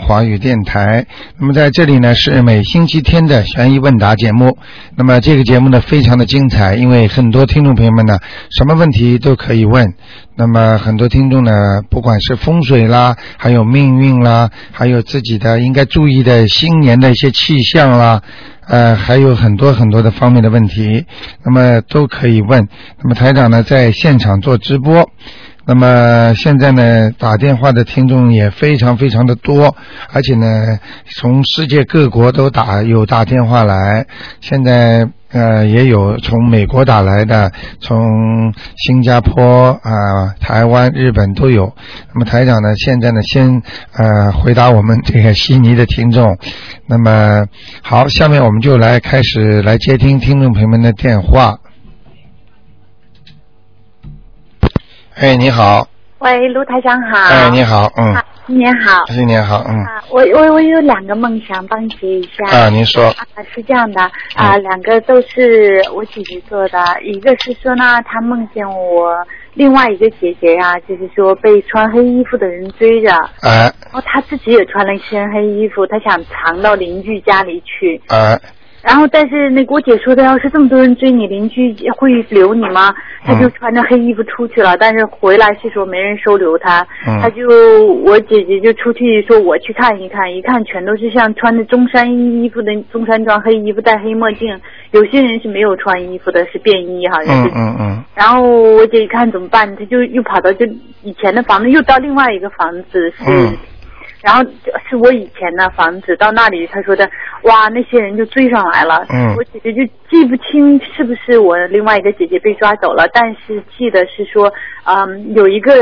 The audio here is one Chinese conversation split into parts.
华语电台。那么在这里呢是每星期天的悬疑问答节目。那么这个节目呢非常的精彩，因为很多听众朋友们呢什么问题都可以问。那么很多听众呢，不管是风水啦，还有命运啦，还有自己的应该注意的新年的一些气象啦，呃，还有很多很多的方面的问题，那么都可以问。那么台长呢在现场做直播。那么现在呢，打电话的听众也非常非常的多，而且呢，从世界各国都打有打电话来。现在呃，也有从美国打来的，从新加坡啊、台湾、日本都有。那么台长呢，现在呢，先呃回答我们这个悉尼的听众。那么好，下面我们就来开始来接听听众朋友们的电话。哎，你好。喂，卢台长好。哎，你好，嗯。新年好。新年好，嗯。啊，我我我有两个梦想，帮解一下。啊，您说。啊，是这样的，啊，两个都是我姐姐做的。一个是说呢，她梦见我另外一个姐姐呀，就是说被穿黑衣服的人追着。哎。然后她自己也穿了一身黑衣服，她想藏到邻居家里去。哎。然后，但是那个我姐说的，要是这么多人追你，邻居会留你吗？她就穿着黑衣服出去了，但是回来是说没人收留他。他就我姐姐就出去说我去看一看，一看全都是像穿着中山衣服的中山装黑衣服戴黑墨镜，有些人是没有穿衣服的，是便衣好像是。嗯嗯嗯。然后我姐一看怎么办？她就又跑到就以前的房子，又到另外一个房子是。然后是我以前的房子，到那里他说的，哇，那些人就追上来了。嗯。我姐姐就记不清是不是我另外一个姐姐被抓走了，但是记得是说，嗯，有一个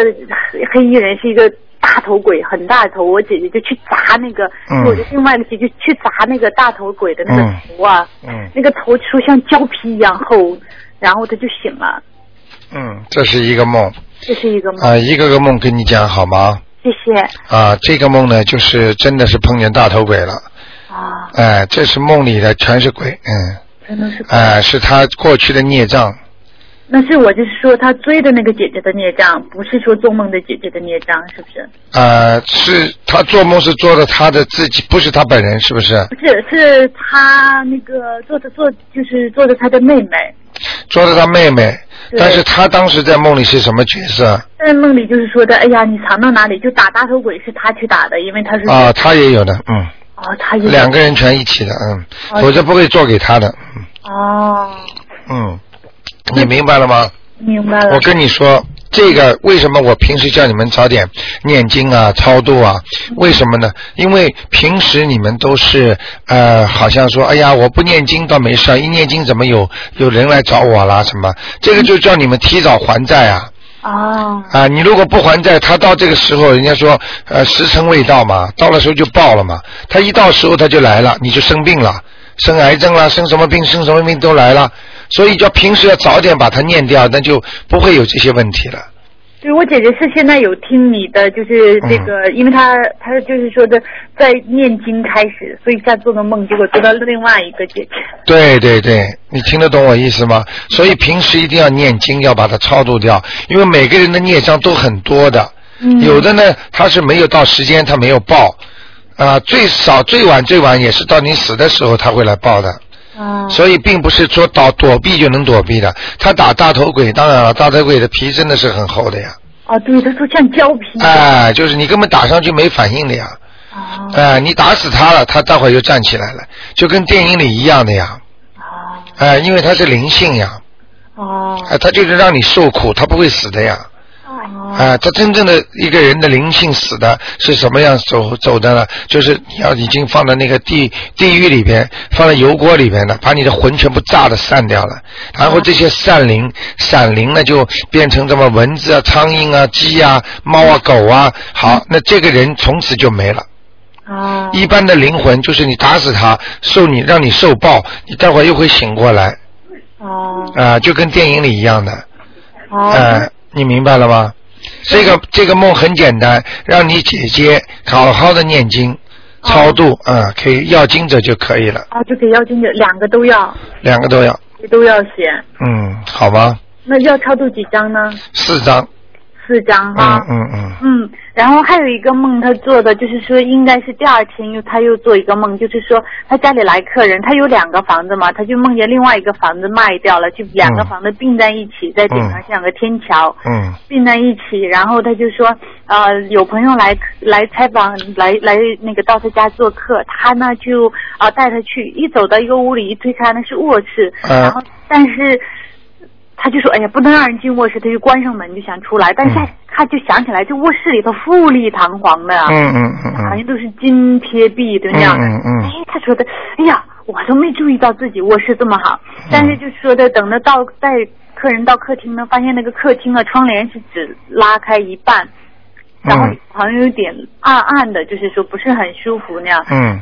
黑衣人是一个大头鬼，很大头，我姐姐就去砸那个，嗯我的另外一个姐姐去砸那个大头鬼的那个头啊，嗯，那个头说像胶皮一样厚，然后他就醒了。嗯，这是一个梦。这是一个梦。啊，一个个梦跟你讲好吗？谢谢。啊，这个梦呢，就是真的是碰见大头鬼了。啊。哎，这是梦里的，全是鬼，嗯。真的是。哎，是他过去的孽障。那是我就是说他追的那个姐姐的孽障，不是说做梦的姐姐的孽障，是不是？呃，是他做梦是做的他的自己，不是他本人，是不是？不是，是他那个做的做，就是做的他的妹妹。做的他妹妹，但是他当时在梦里是什么角色？在梦里就是说的，哎呀，你藏到哪里？就打大头鬼是他去打的，因为他是。啊，他也有的，嗯。哦，他也。两个人全一起的，嗯，否则不会做给他的，嗯。哦。嗯。你明白了吗？明白了。我跟你说，这个为什么我平时叫你们早点念经啊、超度啊？为什么呢？因为平时你们都是呃，好像说，哎呀，我不念经倒没事，一念经怎么有有人来找我啦？什么？这个就叫你们提早还债啊！哦。啊，你如果不还债，他到这个时候，人家说呃时辰未到嘛，到了时候就报了嘛。他一到时候他就来了，你就生病了，生癌症了，生什么病，生什么病都来了。所以叫平时要早点把它念掉，那就不会有这些问题了。对，我姐姐是现在有听你的，就是这个，因为她她就是说的在念经开始，所以在做个梦，结果做到另外一个姐姐。对对对，你听得懂我意思吗？所以平时一定要念经，要把它超度掉，因为每个人的孽障都很多的，有的呢他是没有到时间，他没有报啊，最少最晚最晚也是到你死的时候他会来报的。所以并不是说躲躲避就能躲避的。他打大头鬼，当然了，大头鬼的皮真的是很厚的呀。哦，对，他说像胶皮。哎，就是你根本打上去没反应的呀。啊。哎，你打死他了，他待会儿就站起来了，就跟电影里一样的呀。啊。哎，因为他是灵性呀。哦。哎，他就是让你受苦，他不会死的呀。啊，他真正的一个人的灵性死的是什么样走走的呢？就是你要已经放在那个地地狱里边，放在油锅里边的，把你的魂全部炸的散掉了，然后这些散灵散灵呢就变成什么蚊子啊、苍蝇啊、鸡啊、猫啊、狗啊，好，那这个人从此就没了。啊。一般的灵魂就是你打死他，受你让你受报，你待会儿又会醒过来。哦。啊，就跟电影里一样的。哦。哎，你明白了吗？这个这个梦很简单，让你姐姐好好的念经、超度啊，可以要经者就可以了。啊，就给要经者，两个都要。两个都要。都要写。嗯，好吧。那要超度几张呢？四张。四张哈。嗯嗯嗯。嗯，然后还有一个梦，他做的就是说，应该是第二天又他又做一个梦，就是说他家里来客人，他有两个房子嘛，他就梦见另外一个房子卖掉了，就两个房子并在一起，在顶上像个天桥，嗯并在一起。然后他就说，呃，有朋友来来采访，来来那个到他家做客，他呢就啊、带他去，一走到一个屋里，一推开那是卧室，嗯然后但是。他就说：“哎呀，不能让人进卧室。”他就关上门就想出来，但是他、嗯。他就想起来，这卧室里头富丽堂皇的啊，嗯嗯嗯嗯。好像都是金贴壁的那样的。嗯嗯嗯。哎，他说的，哎呀，我都没注意到自己卧室这么好，但是就说的，等着到带客人到客厅呢，发现那个客厅啊窗帘是只拉开一半，然后嗯。好像有点暗暗的，就是说不是很舒服那样。嗯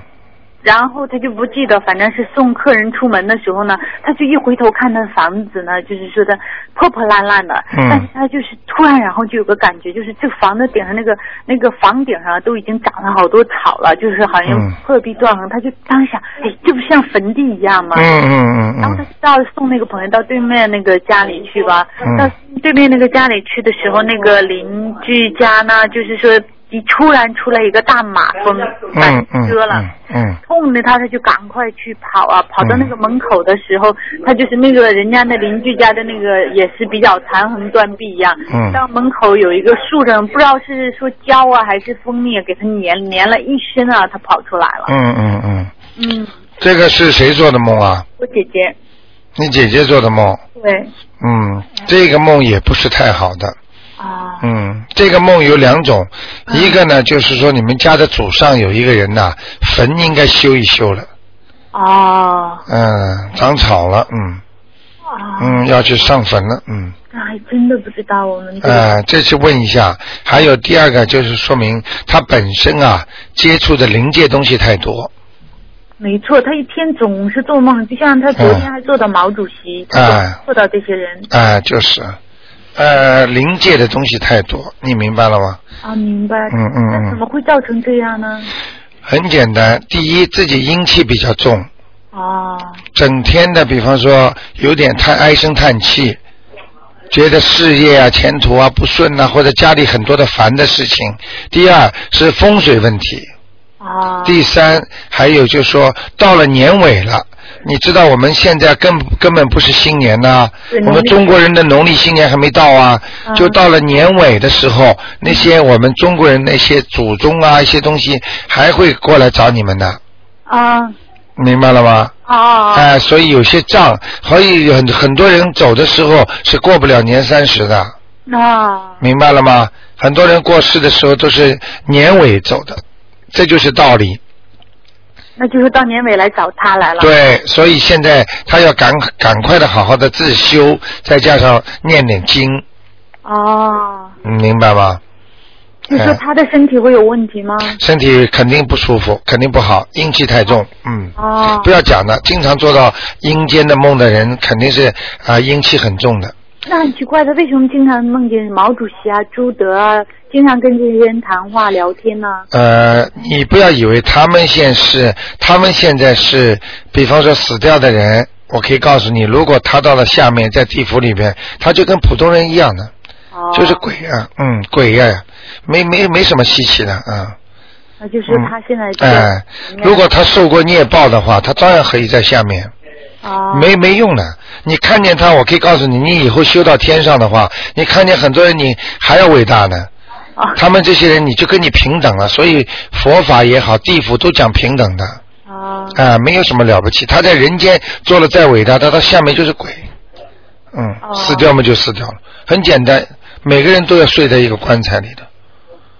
然后他就不记得，反正是送客人出门的时候呢，他就一回头看那房子呢，就是说的破破烂烂的，嗯但是他就是突然，然后就有个感觉，就是这房子顶上那个那个房顶上都已经长了好多草了，就是好像嗯破壁断痕，他就当时想，哎，这不像坟地一样吗？嗯嗯嗯然后他到送那个朋友到对面那个家里去吧。嗯到对面那个家里去的时候，那个邻居家呢，就是说一突然出来一个大马蜂翻嗯嗯车了。嗯嗯痛的他，他就赶快去跑啊！跑到那个门口的时候，他就是那个人家那邻居家的那个也是比较残垣断壁一样。嗯到门口有一个树上，不知道是说胶啊还是蜂蜜，给他粘粘了一身啊，他跑出来了。嗯嗯嗯，嗯，这个是谁做的梦啊？我姐姐，你姐姐做的梦。对嗯，这个梦也不是太好的。啊，嗯，这个梦有两种，嗯。一个呢就是说你们家的祖上有一个人呐、坟应该修一修了，哦，嗯，长草了，嗯。啊，嗯，要去上坟了，嗯，那还真的不知道我们这个。呃，这次问一下，还有第二个就是说明他本身啊接触的灵界东西太多，没错，他一天总是做梦，就像他昨天还做到毛主席，他哎。总做到这些人。啊、就是，呃，灵界的东西太多，你明白了吗？啊，明白？嗯嗯那怎嗯，么会造成这样呢？很简单，第一自己阴气比较重，哦，整天的，比方说有点叹唉声叹气，觉得事业啊、前途啊不顺啊，或者家里很多的烦的事情。第二是风水问题，啊，第三还有就是说到了年尾了。你知道我们现在根根本不是新年呐、我们中国人的农历新年还没到啊，嗯。就到了年尾的时候，那些我们中国人那些祖宗啊一些东西还会过来找你们的，啊。明白了吗？啊。哎、所以有些账，所以很很多人走的时候是过不了年三十的，啊。明白了吗？很多人过世的时候都是年尾走的，这就是道理。那就是到年尾来找他来了。对，所以现在他要赶赶快的好好的自修，再加上念念经，哦，嗯明白吗？就说哎他的身体会有问题吗？身体肯定不舒服，肯定不好，阴气太重，嗯。哦不要讲了，经常做到阴间的梦的人，肯定是啊、阴气很重的。那很奇怪，他为什么经常梦见毛主席啊、朱德啊，经常跟这些人谈话聊天呢？呃，你不要以为他们现是，他们现在是，比方说死掉的人，我可以告诉你，如果他到了下面，在地府里边，他就跟普通人一样的，哦，就是鬼啊，嗯，鬼呀、没没没什么稀奇的啊。那就是他现在这哎、个如果他受过孽报的话，他照样可以在下面，哦没没用的。你看见他，我可以告诉你，你以后修到天上的话，你看见很多人，你还要伟大呢。哦他们这些人，你就跟你平等了。所以佛法也好，地府都讲平等的。啊啊，没有什么了不起。他在人间做了再伟大，他到下面就是鬼。嗯，哦死掉嘛就死掉了，很简单。每个人都要睡在一个棺材里的。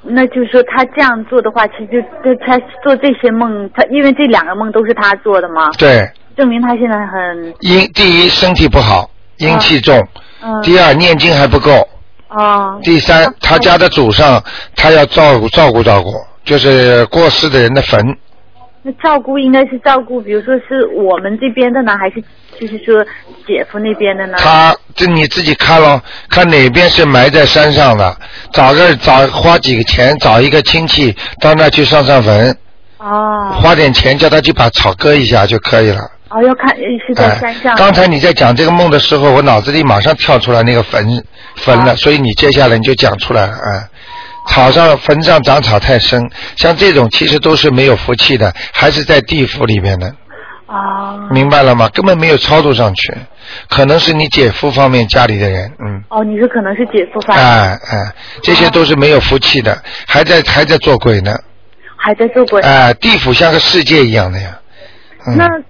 那就是说他这样做的话，其实就他做这些梦，他因为这两个梦都是他做的嘛，对，证明他现在很阴第一身体不好，阴气重；嗯第二念经还不够；哦第三他家的祖上他要照顾照顾照顾，就是过世的人的坟。那照顾应该是照顾，比如说是我们这边的呢，还是就是说姐夫那边的呢？他这你自己看咯，看哪边是埋在山上的，找个找花几个钱找一个亲戚到那去上上坟，哦花点钱叫他去把草割一下就可以了。哦，要看是在山上。哎刚才你在讲这个梦的时候，我脑子里马上跳出来那个坟坟了，哦所以你接下来你就讲出来了，哎，草上坟上长草太深，像这种其实都是没有福气的，还是在地府里面的。啊。明白了吗？根本没有超度上去，可能是你姐夫方面家里的人，嗯。哦，你是可能是姐夫方面。哎哎，这些都是没有福气的，还在还在做鬼呢。还在做鬼。哎，地府像个世界一样的呀。那，就是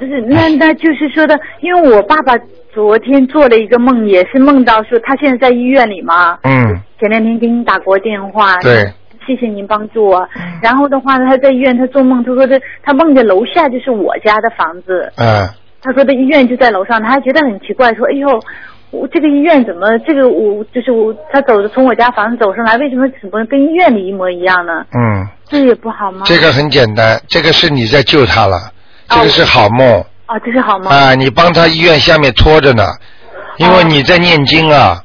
那那就是说的，因为我爸爸昨天做了一个梦，也是梦到说他现在在医院里嘛。嗯。前两天给你打过电话。对。谢谢您帮助我。然后的话呢，他在医院，他做梦，他说的他梦见楼下就是我家的房子。嗯。他说的医院就在楼上，他还觉得很奇怪，说：“哎呦，我这个医院怎么这个我就是我他走的从我家房子走上来，为什么怎么跟医院里一模一样呢？”嗯。这也不好吗？这个很简单，这个是你在救他了，这个是好梦。啊，这是好梦。啊，你帮他医院下面拖着呢，因为你在念经啊。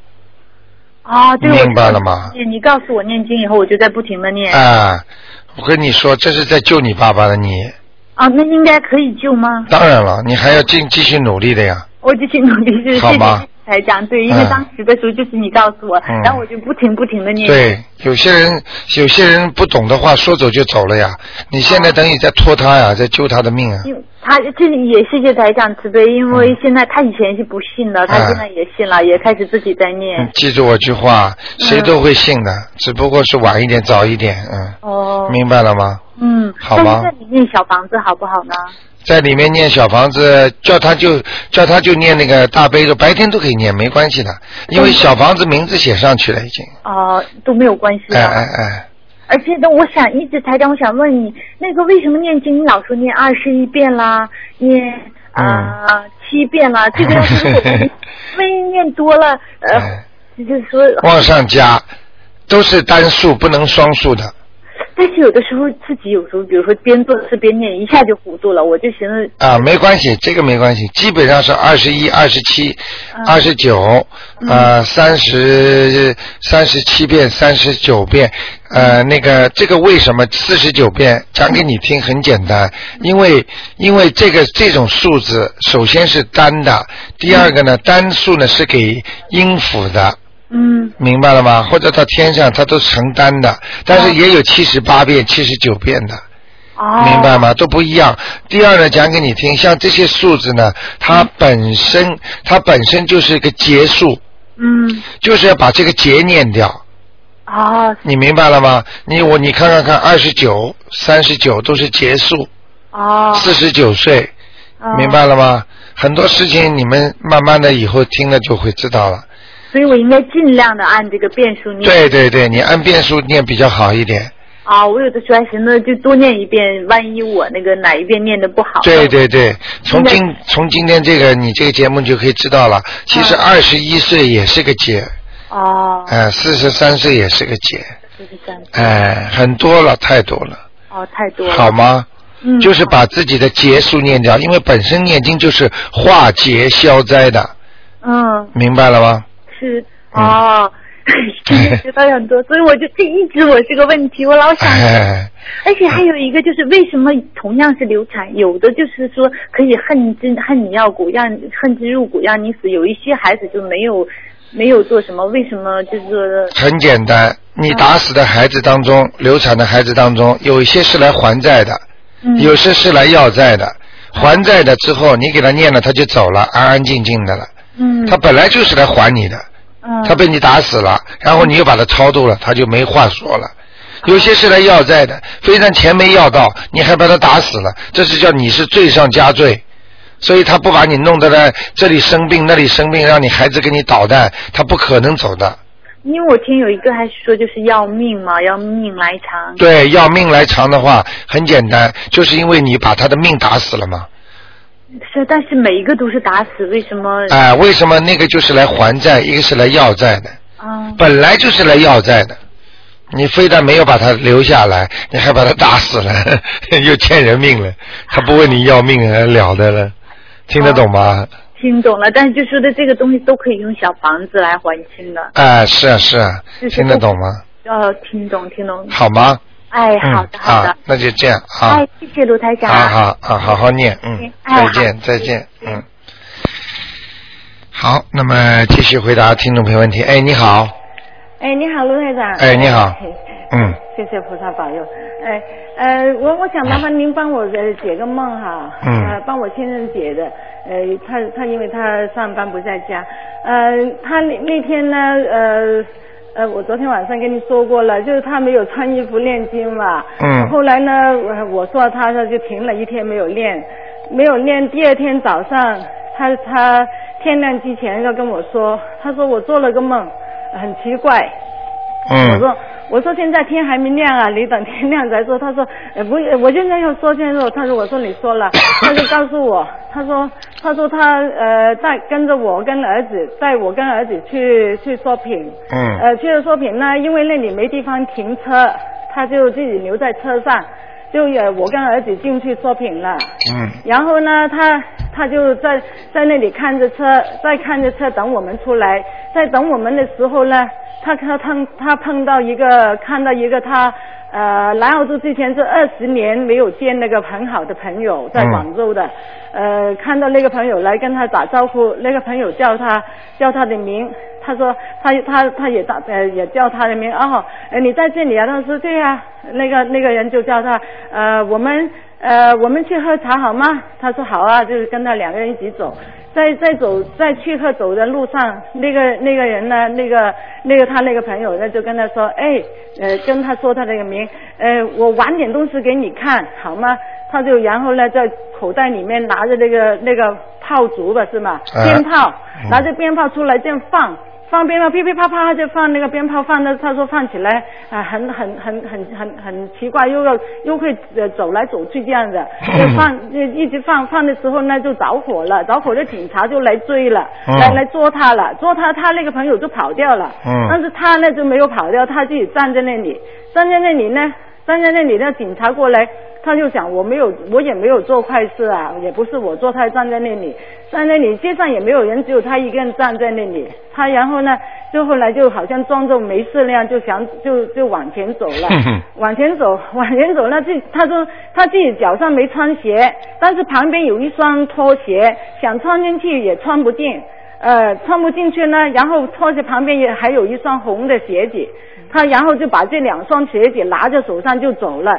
啊，对。明白了吗？你告诉我念经以后，我就在不停的念。啊，我跟你说，这是在救你爸爸的你。啊，那应该可以救吗？当然了，你还要继继续努力的呀。我继续努力，是好吗？才讲对，因为当时的时候就是你告诉我，然后我就不停不停的念。对，有些人有些人不懂的话，说走就走了呀。你现在等于在拖他呀，在救他的命啊。他这也谢谢台长慈悲，因为现在他以前是不信的，他现在也信了，也开始自己在念。记住我句话，谁都会信的，只不过是晚一点、早一点，嗯。哦。明白了吗？嗯。好吗？在里面小房子好不好呢？在里面念小房子，叫他就叫他就念那个大悲咒，白天都可以念，没关系的，因为小房子名字写上去了已经。哦，都没有关系。哎哎哎。而且呢，我想一直台长，我想问你，那个为什么念经你老说念二十一遍啦，念啊七遍啦，这个要是我们万一念多了，呃，就是说。往上加，都是单数，不能双数的。但是有的时候自己有时候，比如说边做事边念，一下就糊涂了，我就寻思啊，没关系，这个没关系，基本上是二十一、二十七、二十九，呃，三十三十七遍、三十九遍，呃，那个这个为什么四十九遍？讲给你听，很简单，因为因为这个这种数字首先是单的，第二个呢，单数呢是给音符的。嗯，明白了吗？或者到天上，他都承担的，但是也有七十八遍、七十九遍的，哦，明白吗？都不一样。第二呢，讲给你听，像这些数字呢，它本身它本身就是一个结束，嗯，就是要把这个结念掉。哦，你明白了吗？你我你看看看，二十九、三十九都是结束。哦。四十九岁，明白了吗？很多事情你们慢慢的以后听了就会知道了。所以我应该尽量的按这个变数念。对对对，你按变数念比较好一点。啊，我有的时候还寻思就多念一遍，万一我那个哪一遍念的不好。对对对，从今从今天这个你这个节目就可以知道了，其实二十一岁也是个劫。哦。哎，四十三岁也是个劫。四十三。哎，很多了，太多了。哦，太多了。好吗？嗯。就是把自己的劫数念掉，因为本身念经就是化劫消灾的。嗯。明白了吗？是哦，今天学到很多，所以我就这一直我是个问题，我老想，而且还有一个就是为什么同样是流产，有的就是说可以恨之恨你要骨，让恨之入骨让你死，有一些孩子就没有没有做什么，为什么就是很简单，你打死的孩子当中，流产的孩子当中，有一些是来还债的，有些是来要债的，还债的之后你给他念了，他就走了，安安静静的了。嗯，他本来就是来还你的，嗯，他被你打死了，然后你又把他超度了，他就没话说了。有些是来要债的，非但钱没要到，你还把他打死了，这是叫你是罪上加罪。所以他不把你弄得来这里生病那里生病，让你孩子给你捣蛋，他不可能走的。因为我听有一个还说就是要命嘛，要命来偿。对，要命来偿的话很简单，就是因为你把他的命打死了嘛。是，但是每一个都是打死，为什么？哎，为什么那个就是来还债，一个是来要债的？啊。本来就是来要债的，你非但没有把他留下来，你还把他打死了，又欠人命了，他不问你要命还了得了，听得懂吗？听懂了，但是就说的这个东西都可以用小房子来还清的。哎，是啊是啊，听得懂吗？哦，听懂听懂。好吗？哎，好的好的，那就这样啊。哎，谢谢卢台长。好好好，好好念，嗯，再见再见，嗯。好，那么继续回答听众朋友问题。哎，你好。哎，你好，卢台长。哎，你好。嗯。谢谢菩萨保佑。哎，呃，我我想麻烦您帮我呃解个梦哈。嗯。呃，帮我先生解的。呃，他他因为他上班不在家。呃，他那那天呢，呃呃，我昨天晚上跟你说过了，就是他没有穿衣服念经嘛。嗯。后来呢，我我说他他就停了一天没有练，没有练。第二天早上，他他天亮之前要跟我说，他说我做了个梦。很奇怪，我说我说现在天还没亮啊，你等天亮再说。他说呃不，我现在要说现在说。他说我说你说了，他就告诉我，他说他说他呃带跟着我跟儿子带我跟儿子去去 shopping，嗯，呃去了 shopping 呢，因为那里没地方停车，他就自己留在车上，就也我跟儿子进去 shopping 了，嗯，然后呢他他就在在那里看着车，在看着车等我们出来。在等我们的时候呢，他他碰他碰到一个看到一个他呃来澳洲之前是二十年没有见那个很好的朋友在广州的，呃看到那个朋友来跟他打招呼，那个朋友叫他叫他的名，他说他他他也打呃也叫他的名哦，你在这里啊？他说对呀，那个那个人就叫他呃我们呃我们去喝茶好吗？他说好啊，就是跟他两个人一起走。在在走在去和走的路上，那个那个人呢，那个那个他那个朋友呢，就跟他说，哎，呃，跟他说他那个名，呃，我玩点东西给你看好吗？他就然后呢，在口袋里面拿着那个那个炮竹吧，是吗？鞭炮，拿着鞭炮出来这样放。放鞭炮噼噼啪啪就放那个鞭炮放的，他说放起来啊很很很很很很奇怪，又要又会呃走来走去这样子，就放就一直放放的时候呢就着火了，着火的警察就来追了，来来捉他了，捉他他那个朋友就跑掉了，但是他呢就没有跑掉，他自己站在那里，站在那里呢，站在那里那警察过来。他就想我没有，我也没有做坏事啊，也不是我做，他站在那里，站在那里，街上也没有人，只有他一个人站在那里。他然后呢，就后来就好像装作没事那样，就想就就往前走了，往前走，往前走。那自他说他自己脚上没穿鞋，但是旁边有一双拖鞋，想穿进去也穿不进，呃，穿不进去呢。然后拖鞋旁边也还有一双红的鞋子，他然后就把这两双鞋子拿着手上就走了。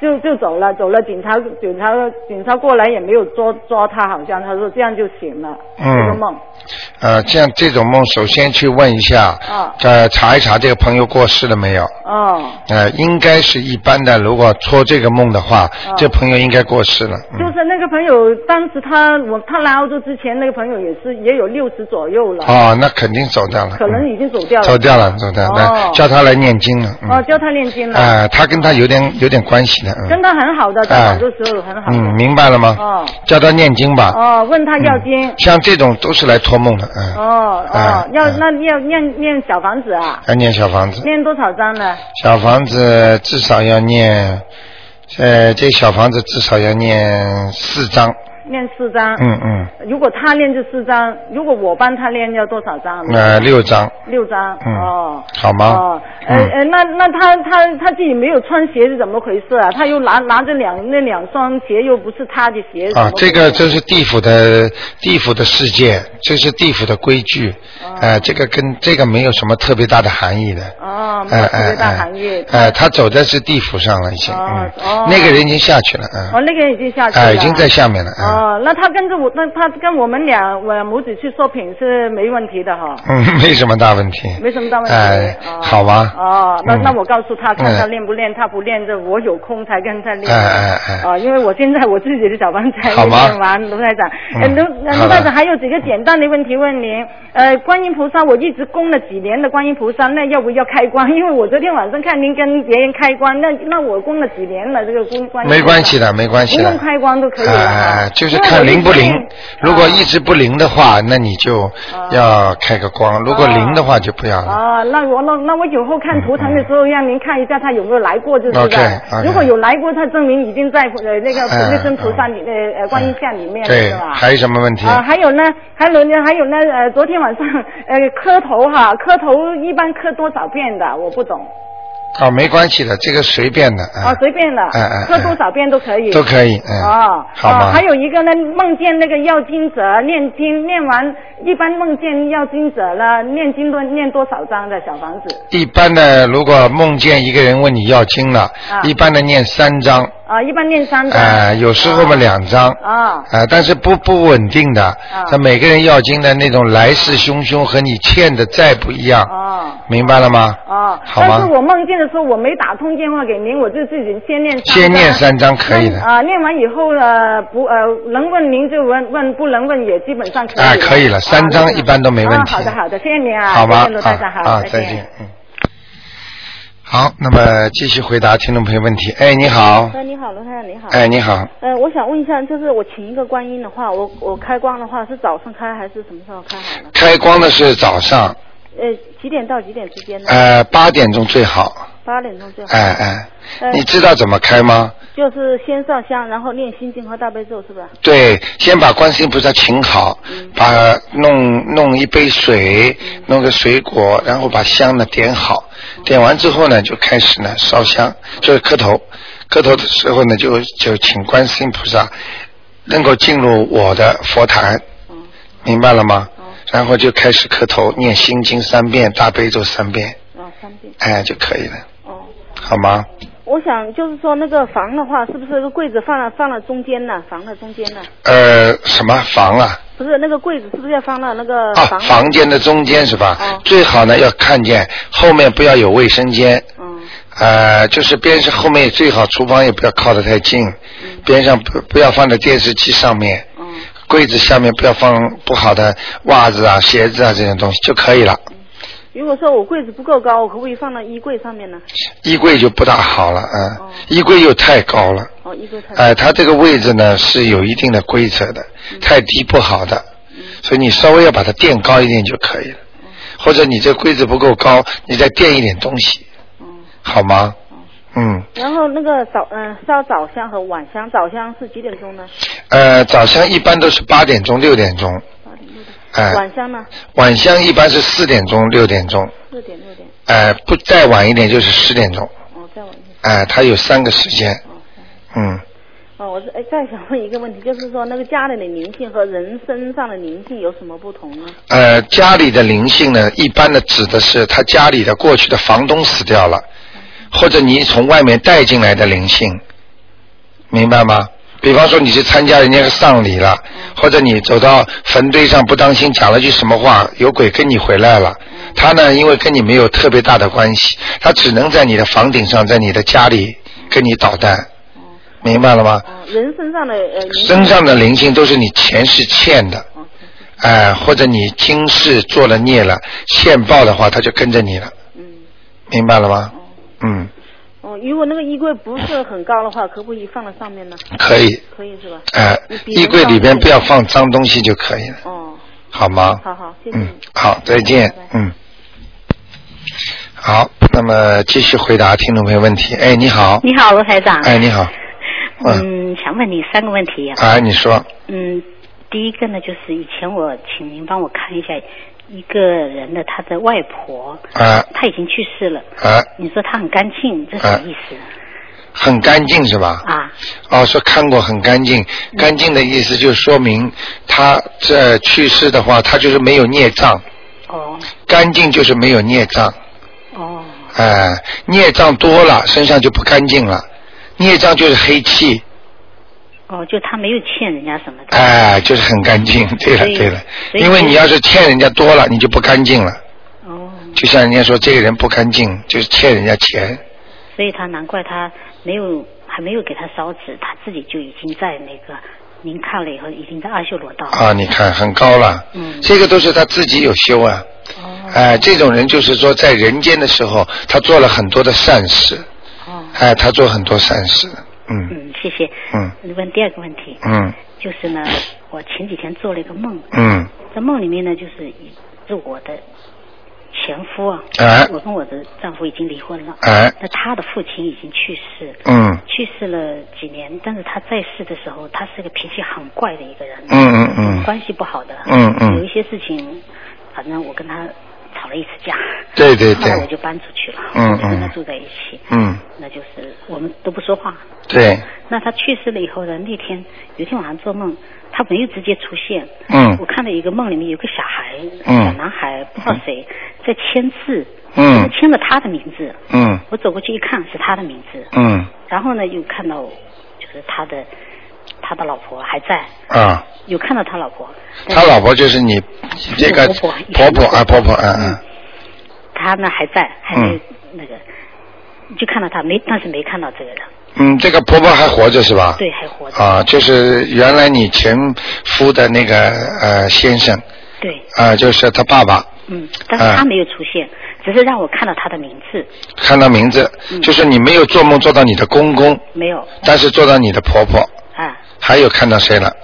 就就走了，走了，警察警察警察过来也没有抓抓他，好像他说这样就行了，嗯这个梦。呃，这样这种梦，首先去问一下，呃，查一查这个朋友过世了没有？哦。呃，应该是一般的，如果托这个梦的话，这朋友应该过世了。就是那个朋友，当时他我他来澳洲之前，那个朋友也是也有六十左右了。哦，那肯定走掉了。可能已经走掉了。走掉了，走掉了，叫他来念经了。哦，叫他念经了。啊，他跟他有点有点关系的。跟他很好的，在广州时候很好。嗯，明白了吗？哦。叫他念经吧。哦，问他要经。像这种都是来托梦的，嗯。哦哦，要那要念念小房子啊？要念小房子。念多少张呢？小房子至少要念，呃，这小房子至少要念四章。念四张，嗯嗯。如果他练就四张，如果我帮他练要多少张？呃，六张。六张，哦。好吗？哦，呃呃，那那他他他自己没有穿鞋是怎么回事啊？他又拿拿着两那两双鞋又不是他的鞋。啊，这个这是地府的地府的世界，这是地府的规矩，哎，这个跟这个没有什么特别大的含义的。哦，没有特别大含义。哎，他走在是地府上了已经，嗯，那个人已经下去了，嗯。哦，那个人已经下去了。哎，已经在下面了，嗯。哦，那他跟着我，那他跟我们俩我母子去说品是没问题的哈。嗯，没什么大问题。没什么大问题。哎，好吧？哦，那那我告诉他，看他练不练，他不练，这我有空才跟他练。哎哎哎。啊，因为我现在我自己的小房才练完，卢台长。嗯。卢卢台长还有几个简单的问题问您。呃，观音菩萨，我一直供了几年的观音菩萨，那要不要开光？因为我昨天晚上看您跟别人开光，那那我供了几年了，这个供观音。没关系的，没关系的。不用开光都可以了。哎，就是看灵不灵。如果一直不灵的话，那你就要开个光；如果灵的话，就不要了。啊，那我那那我以后看图腾的时候，让您看一下他有没有来过，就是的。如果有来过，他证明已经在呃那个那尊菩萨里呃呃观音像里面了，是吧？还有什么问题？啊，还有呢，还有呢，还有呢，呃，昨天晚上呃磕头哈，磕头一般磕多少遍的？我不懂。啊，没关系的，这个随便的。啊，随便的，哎哎，喝多少遍都可以。都可以，嗯。哦，好吗？还有一个呢，梦见那个要经者念经，念完一般梦见要经者了，念经都念多少张的小房子？一般的，如果梦见一个人问你要经了，一般的念三张。啊，一般念三张。哎，有时候嘛两张。啊。啊，但是不不稳定的。啊。他每个人要经的那种来势汹汹和你欠的债不一样。哦。明白了吗？啊。好吗？但是我梦见的时候，我没打通电话给您，我就自己先念。先念三张可以的。啊，念完以后呢，不呃，能问您就问问，不能问也基本上可以。哎，可以了，三张一般都没问题。好的好的，谢谢您啊。好吧。好，再见。嗯。好，那么继续回答听众朋友问题。哎，你好。哎，你好，罗太太，你好。哎，你好。呃，我想问一下，就是我请一个观音的话，我我开光的话是早上开还是什么时候开好呢？开光的是早上。呃，几点到几点之间呢？呃，八点钟最好。八点钟最好。哎哎。你知道怎么开吗？就是先上香，然后念心经和大悲咒，是吧？对，先把观世音菩萨请好，把弄弄一杯水，弄个水果，然后把香呢点好，点完之后呢，就开始呢烧香，就是磕头，磕头的时候呢，就就请观世音菩萨能够进入我的佛坛，明白了吗？然后就开始磕头，念心经三遍，大悲咒三遍，啊三遍，哎就可以了，哦，好吗？我想就是说那个房的话，是不是那个柜子放了放了中间呢？房的中间呢？呃，什么房啊？不是那个柜子，是不是要放到那个？啊，房间的中间是吧？哦。最好呢要看见后面不要有卫生间。嗯。呃，就是边上后面最好厨房也不要靠得太近。嗯。边上不不要放在电视机上面。嗯。柜子下面不要放不好的袜子啊、鞋子啊这些东西就可以了。如果说我柜子不够高，我可不可以放到衣柜上面呢？衣柜就不大好了，嗯，衣柜又太高了。哦，衣柜太。哎，它这个位置呢是有一定的规则的，太低不好的，所以你稍微要把它垫高一点就可以了。或者你这柜子不够高，你再垫一点东西，好吗？嗯。然后那个早嗯烧早香和晚香，早香是几点钟呢？呃，早香一般都是八点钟、六点钟。八点六点哎，晚香呢？晚香一般是四点钟、六点钟。四点六点。哎，不再晚一点就是十点钟。哦，再晚一点。哎，它有三个时间。哦，嗯。哦，我是哎，再想问一个问题，就是说那个家里的灵性和人身上的灵性有什么不同呢？呃，家里的灵性呢，一般的指的是他家里的过去的房东死掉了，或者你从外面带进来的灵性，明白吗？比方说你去参加人家的丧礼了，或者你走到坟堆上不当心讲了句什么话，有鬼跟你回来了。他呢，因为跟你没有特别大的关系，他只能在你的房顶上，在你的家里跟你捣蛋。明白了吗？人身上的呃。身上的灵性都是你前世欠的，哎，或者你今世做了孽了，现报的话，他就跟着你了。嗯。明白了吗？嗯。哦，如果那个衣柜不是很高的话，可不可以放在上面呢？可以。可以是吧？哎，衣柜里边不要放脏东西就可以了。哦。好吗？好好，谢谢。嗯，好，再见。嗯。好，那么继续回答听众朋友问题。哎，你好。你好，罗台长。哎，你好。嗯，想问你三个问题。啊，你说。嗯，第一个呢，就是以前我请您帮我看一下。一个人的他的外婆，啊，他已经去世了，啊，你说他很干净，这什么意思？很干净是吧？啊，哦，说看过很干净，干净的意思就说明他这去世的话，他就是没有孽障。哦。干净就是没有孽障。哦。哎，孽障多了，身上就不干净了，孽障就是黑气。哦，就他没有欠人家什么的。哎，就是很干净。对了，对了，因为你要是欠人家多了，你就不干净了。哦。就像人家说，这个人不干净，就是欠人家钱。所以他难怪他没有，还没有给他烧纸，他自己就已经在那个您看了以后，已经在阿修罗道。啊，你看很高了。嗯。这个都是他自己有修啊。哦。哎，这种人就是说，在人间的时候，他做了很多的善事。哦。哎，他做很多善事。嗯嗯，谢谢。嗯，问第二个问题。嗯，就是呢，我前几天做了一个梦。嗯。在梦里面呢，就是是我的前夫啊。哎。我跟我的丈夫已经离婚了。哎。那他的父亲已经去世。嗯。去世了几年，但是他在世的时候，他是个脾气很怪的一个人。嗯嗯嗯。关系不好的。嗯嗯。有一些事情，反正我跟他。吵吵了一次架。对对对。后来我就搬出去了，嗯我就跟他嗯住在一起，嗯，那就是我们都不说话。对，那他去世了以后呢，那天有一天晚上做梦，他没有直接出现。嗯。我看到一个梦里面有个小孩，嗯。小男孩不知道谁在签字，嗯。签了他的名字。嗯。我走过去一看是他的名字，嗯。然后呢又看到就是他的他的老婆还在，啊，有看到他老婆。他老婆就是你这个婆婆啊婆婆。嗯嗯。他呢还在，还没那个，就看到他没，但是没看到这个人，嗯，这个婆婆还活着是吧？对，还活着。啊，就是原来你前夫的那个呃先生。对，啊，就是他爸爸，嗯，但是他没有出现，只是让我看到他的名字，看到名字，嗯。就是你没有做梦做到你的公公，没有。但是做到你的婆婆，啊。还有看到谁了？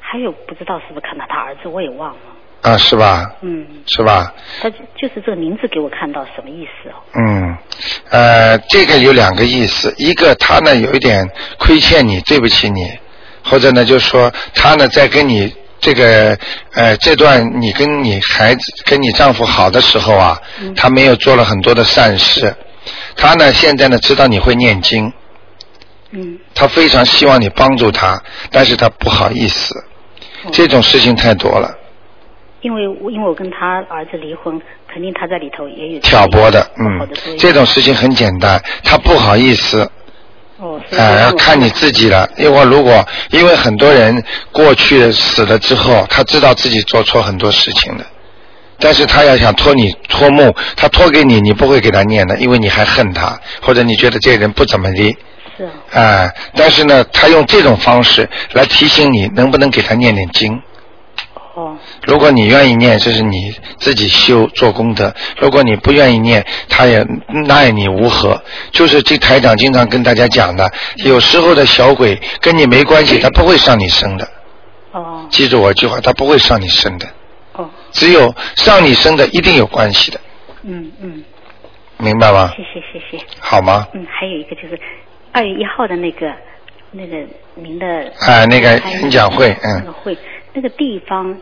还有不知道是不是看到他儿子，我也忘了。啊，是吧？嗯，是吧？他就就是这个名字给我看到什么意思哦？嗯，呃，这个有两个意思，一个他呢有一点亏欠你，对不起你，或者呢就是说他呢在跟你这个呃这段你跟你孩子跟你丈夫好的时候啊，嗯他没有做了很多的善事，他呢现在呢知道你会念经，嗯，他非常希望你帮助他，但是他不好意思，哦。这种事情太多了，因为我因为我跟他儿子离婚，肯定他在里头也有挑拨的，嗯。这种事情很简单，他不好意思。哦，哎、要看你自己了。因为如果因为很多人过去死了之后，他知道自己做错很多事情的，但是他要想托你托梦，他托给你，你不会给他念的，因为你还恨他，或者你觉得这人不怎么的，是啊，哎、但是呢，他用这种方式来提醒你，能不能给他念念经。哦，如果你愿意念，这是你自己修做功德；如果你不愿意念，他也奈你无何。就是这台长经常跟大家讲的，有时候的小鬼跟你没关系，他不会上你身的。哦，记住我一句话，他不会上你身的。哦，只有上你身的一定有关系的，嗯嗯，明白吗？谢谢谢谢。好吗？嗯，还有一个就是二月一号的那个那个您的哎那个开演讲会嗯那个会那个地方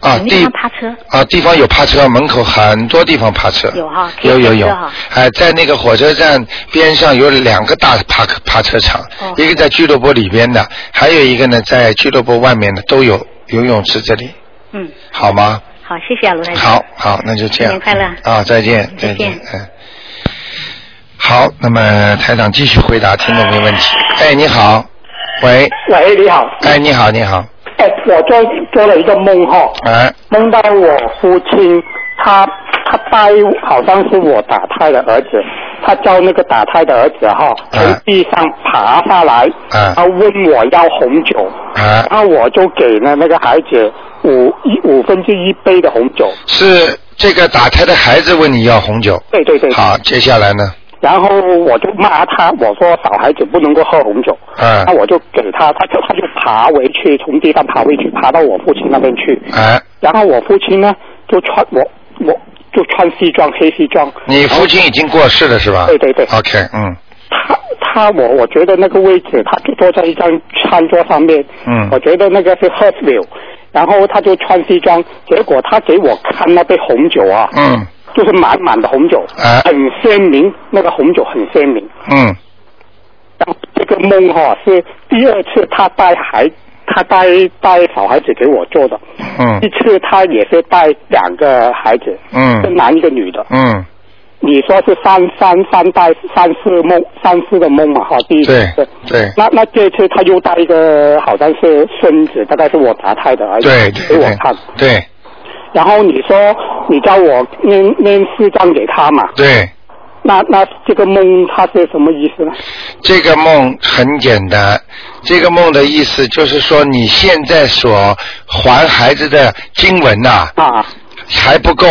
啊，地地方趴车？啊，地方有趴车，门口很多地方趴车。有哈有有有哎，在那个火车站边上有两个大趴趴车场，哦一个在俱乐部里边的，还有一个呢在俱乐部外面的都有游泳池这里，嗯，好吗？好，谢谢啊，卢台长。好，好，那就这样。新年快乐啊，再见，再见见，嗯。好，那么台长继续回答听众朋友问题。哎，你好，喂，喂，你好。哎，你好，你好，哎，我做做了一个梦哈，哎，梦到我父亲他他带好像是我打胎的儿子，他叫那个打胎的儿子哈从地上爬下来，啊。他问我要红酒，啊，然后我就给了那个孩子五一五分之一杯的红酒，是这个打胎的孩子问你要红酒。对对对，好，接下来呢？然后我就骂他，我说小孩子不能够喝红酒，嗯。那我就给他，他就他就爬回去，从地上爬回去，爬到我父亲那边去，哎，然后我父亲呢就穿我我就穿西装黑西装，你父亲已经过世了是吧？对对对。OK，嗯。他他我我觉得那个位置，他就坐在一张餐桌上面，嗯。我觉得那个是 e l l 然后他就穿西装，结果他给我看那杯红酒啊，嗯就是满满的红酒，啊很鲜明，那个红酒很鲜明。嗯。然后这个梦哈、是第二次他带孩，他带带小孩子给我做的，嗯。一次他也是带两个孩子，一个嗯男一个女的。嗯，你说是三三三代三世梦三世的梦嘛哈，第一对次。对那那这次他又带一个好像是孙子，大概是我打胎的儿子对对给我看。对对。然后你说你叫我念念四张给他嘛？对，那那这个梦它是什么意思呢？这个梦很简单，这个梦的意思就是说你现在所还孩子的经文呐、啊，还不够。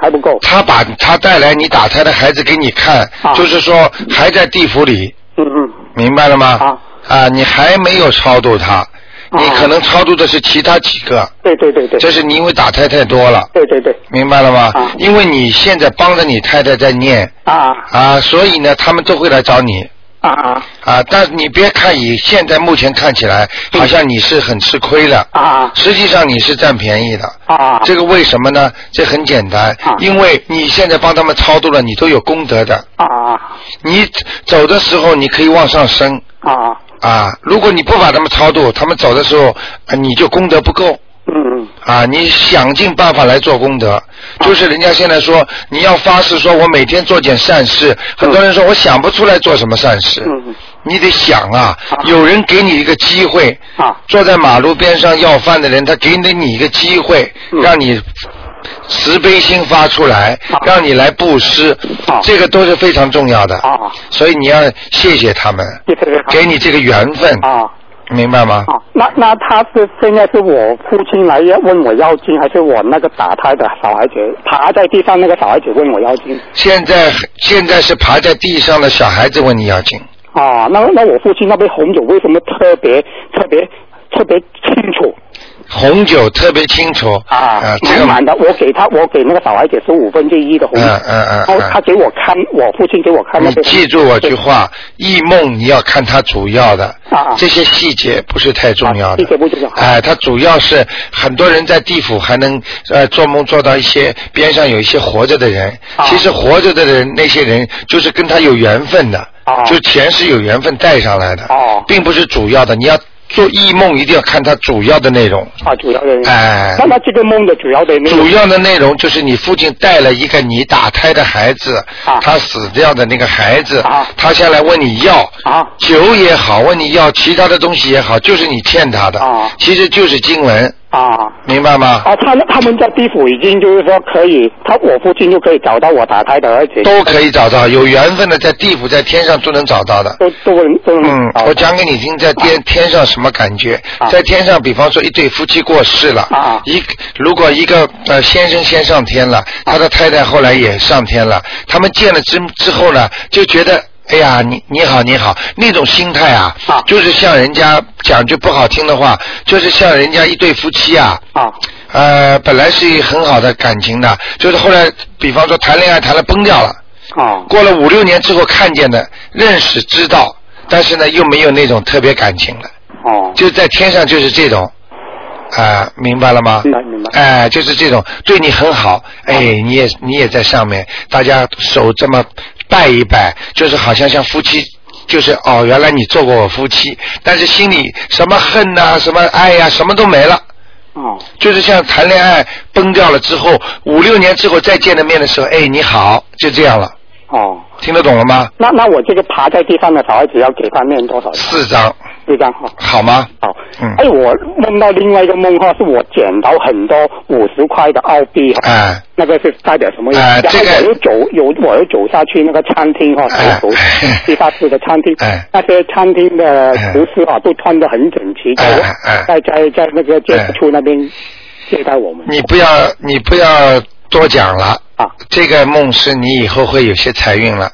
还不够。他把他带来你打胎的孩子给你看，啊就是说还在地府里，嗯嗯。明白了吗？啊啊，你还没有超度他，你可能超度的是其他几个，对对对对。这是你因为打胎太多了，对对对。明白了吗？啊。因为你现在帮着你太太在念。啊。啊，所以呢，他们都会来找你，啊啊。啊，但你别看以现在目前看起来，好像你是很吃亏了，啊。实际上你是占便宜的。啊。这个为什么呢？这很简单。啊，因为你现在帮他们超度了，你都有功德的。啊啊。你走的时候，你可以往上升。啊啊。如果你不把他们超度，他们走的时候，啊你就功德不够。嗯嗯。啊，你想尽办法来做功德，就是人家现在说你要发誓说我每天做点善事，很多人说我想不出来做什么善事，嗯你得想啊啊，有人给你一个机会，啊。坐在马路边上要饭的人，他给了你一个机会，嗯。让你慈悲心发出来啊，让你来布施啊，这个都是非常重要的，啊所以你要谢谢他们，给你这个缘分，啊。明白吗？啊，那那他是现在是我父亲来问我要经，还是我那个打胎的小孩子？爬在地上那个小孩子问我要经？现在现在是爬在地上的小孩子问你要经。啊，那那我父亲那杯红酒为什么特别特别特别清楚红酒特别清楚啊？呃这个满满的，我给他，我给那个小孩子是五分之一的红酒，嗯嗯嗯他给我看，我父亲给我看那你个，记住我句话，异梦你要看它主要的，啊这些细节不是太重要的。啊细节不重要。哎、它主要是很多人在地府还能呃做梦做到一些边上有一些活着的人，啊。其实活着的人那些人就是跟他有缘分的，啊。就钱是有缘分带上来的，哦。并不是主要的。你要做异梦一定要看它主要的内容。啊，主要的。哎。那么这个梦的主要的内容。主要的内容就是你父亲带了一个你打胎的孩子，啊。他死掉的那个孩子，啊。他下来问你要，啊。酒也好，问你要其他的东西也好，就是你欠他的，啊。其实就是经文，啊。明白吗？啊，他他们在地府已经就是说可以，他我父亲就可以找到我打胎的儿子，都可以找到，有缘分的在地府、在天上都能找到的。都都能都能嗯我讲给你听，在天天上什么感觉？啊在天上，比方说一对夫妻过世了，啊一如果一个呃先生先上天了，他的太太后来也上天了，他们见了之之后呢，就觉得。哎呀，你你好你好，那种心态啊，啊。就是像人家讲句不好听的话，就是像人家一对夫妻啊，啊。呃，本来是一很好的感情的，就是后来，比方说谈恋爱谈了崩掉了，啊。过了五六年之后看见的，认识知道，但是呢又没有那种特别感情了，哦，就在天上就是这种，啊、明白了吗？明白明白。哎、就是这种对你很好，哎，你也你也在上面，大家手这么拜一拜，就是好像像夫妻。就是哦，原来你做过我夫妻，但是心里什么恨呐、什么爱呀、什么都没了。哦就是像谈恋爱崩掉了之后，五六年之后再见的面的时候，哎，你好，就这样了，哦，听得懂了吗？那那我这个爬在地上的小孩子要给他念多少？四张，四张哈。好吗？好，嗯。哎，我梦到另外一个梦哈，是我捡到很多五十块的澳币哈，哎，那个是代表什么意思？然后哎这个。我又走，有我又走下去那个餐厅哈，哎走走地下室的餐厅，哎。那些餐厅的厨师啊都穿的很整齐，在哎。哎在在在那个接待处那边接待我们。你不要你不要多讲了，啊。这个梦是你以后会有些财运了，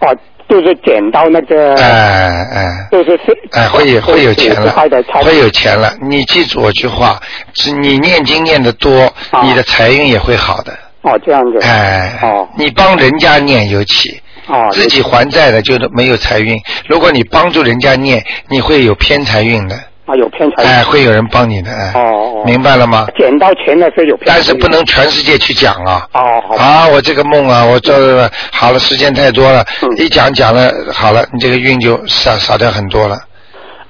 哦，就是捡到那个，哎哎。就是是哎，会有会有钱50块的了，会有钱了。你记住我句话，是你念经念得多，啊你的财运也会好的。哦这样子。哎，哦你帮人家念尤其，哦，自己还债的就没有财运。如果你帮助人家念，你会有偏财运的。啊有偏财。哎，会有人帮你的。哎，哦哦明白了吗？捡到钱的是有偏财，但是不能全世界去讲啊。哦好啊，我这个梦啊，我这好了，时间太多了，嗯一讲讲了，好了，你这个运就少少掉很多了。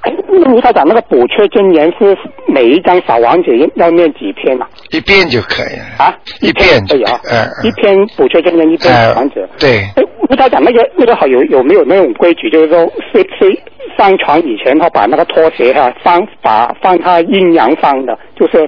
哎，那吴台长，那个补缺真言是每一张小王子要念几篇啊？一遍就可以了。啊，一遍可以啊，嗯嗯一篇补缺真言，一篇小王子。对，哎，吴台长，那个那个好有有没有那种规矩，就是说睡睡上床以前他，把那个拖鞋哈放把放他阴阳放的，就是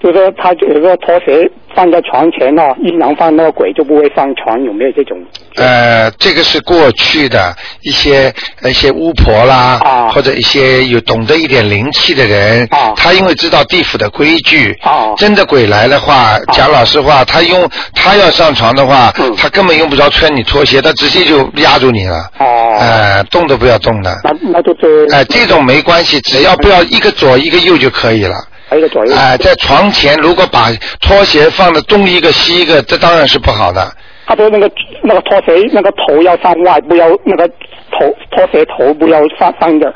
就是说他就是说拖鞋放在床前哦，阴阳放那个鬼就不会上床，有没有这种？呃，这个是过去的一些一些巫婆啦，啊。或者一些有懂得一点灵气的人，啊。他因为知道地府的规矩，啊。真的鬼来的话，讲老实话，他用他要上床的话，嗯。他根本用不着穿你拖鞋，他直接就压住你了，哦，呃，动都不要动的，那那就是哎、这种没关系，只要不要一个左一个右就可以了。还有一个左右。哎、在床前如果把拖鞋放的东一个西一个，这当然是不好的。他说那个那个拖鞋那个头要向外，不要那个头拖鞋头不要放放着。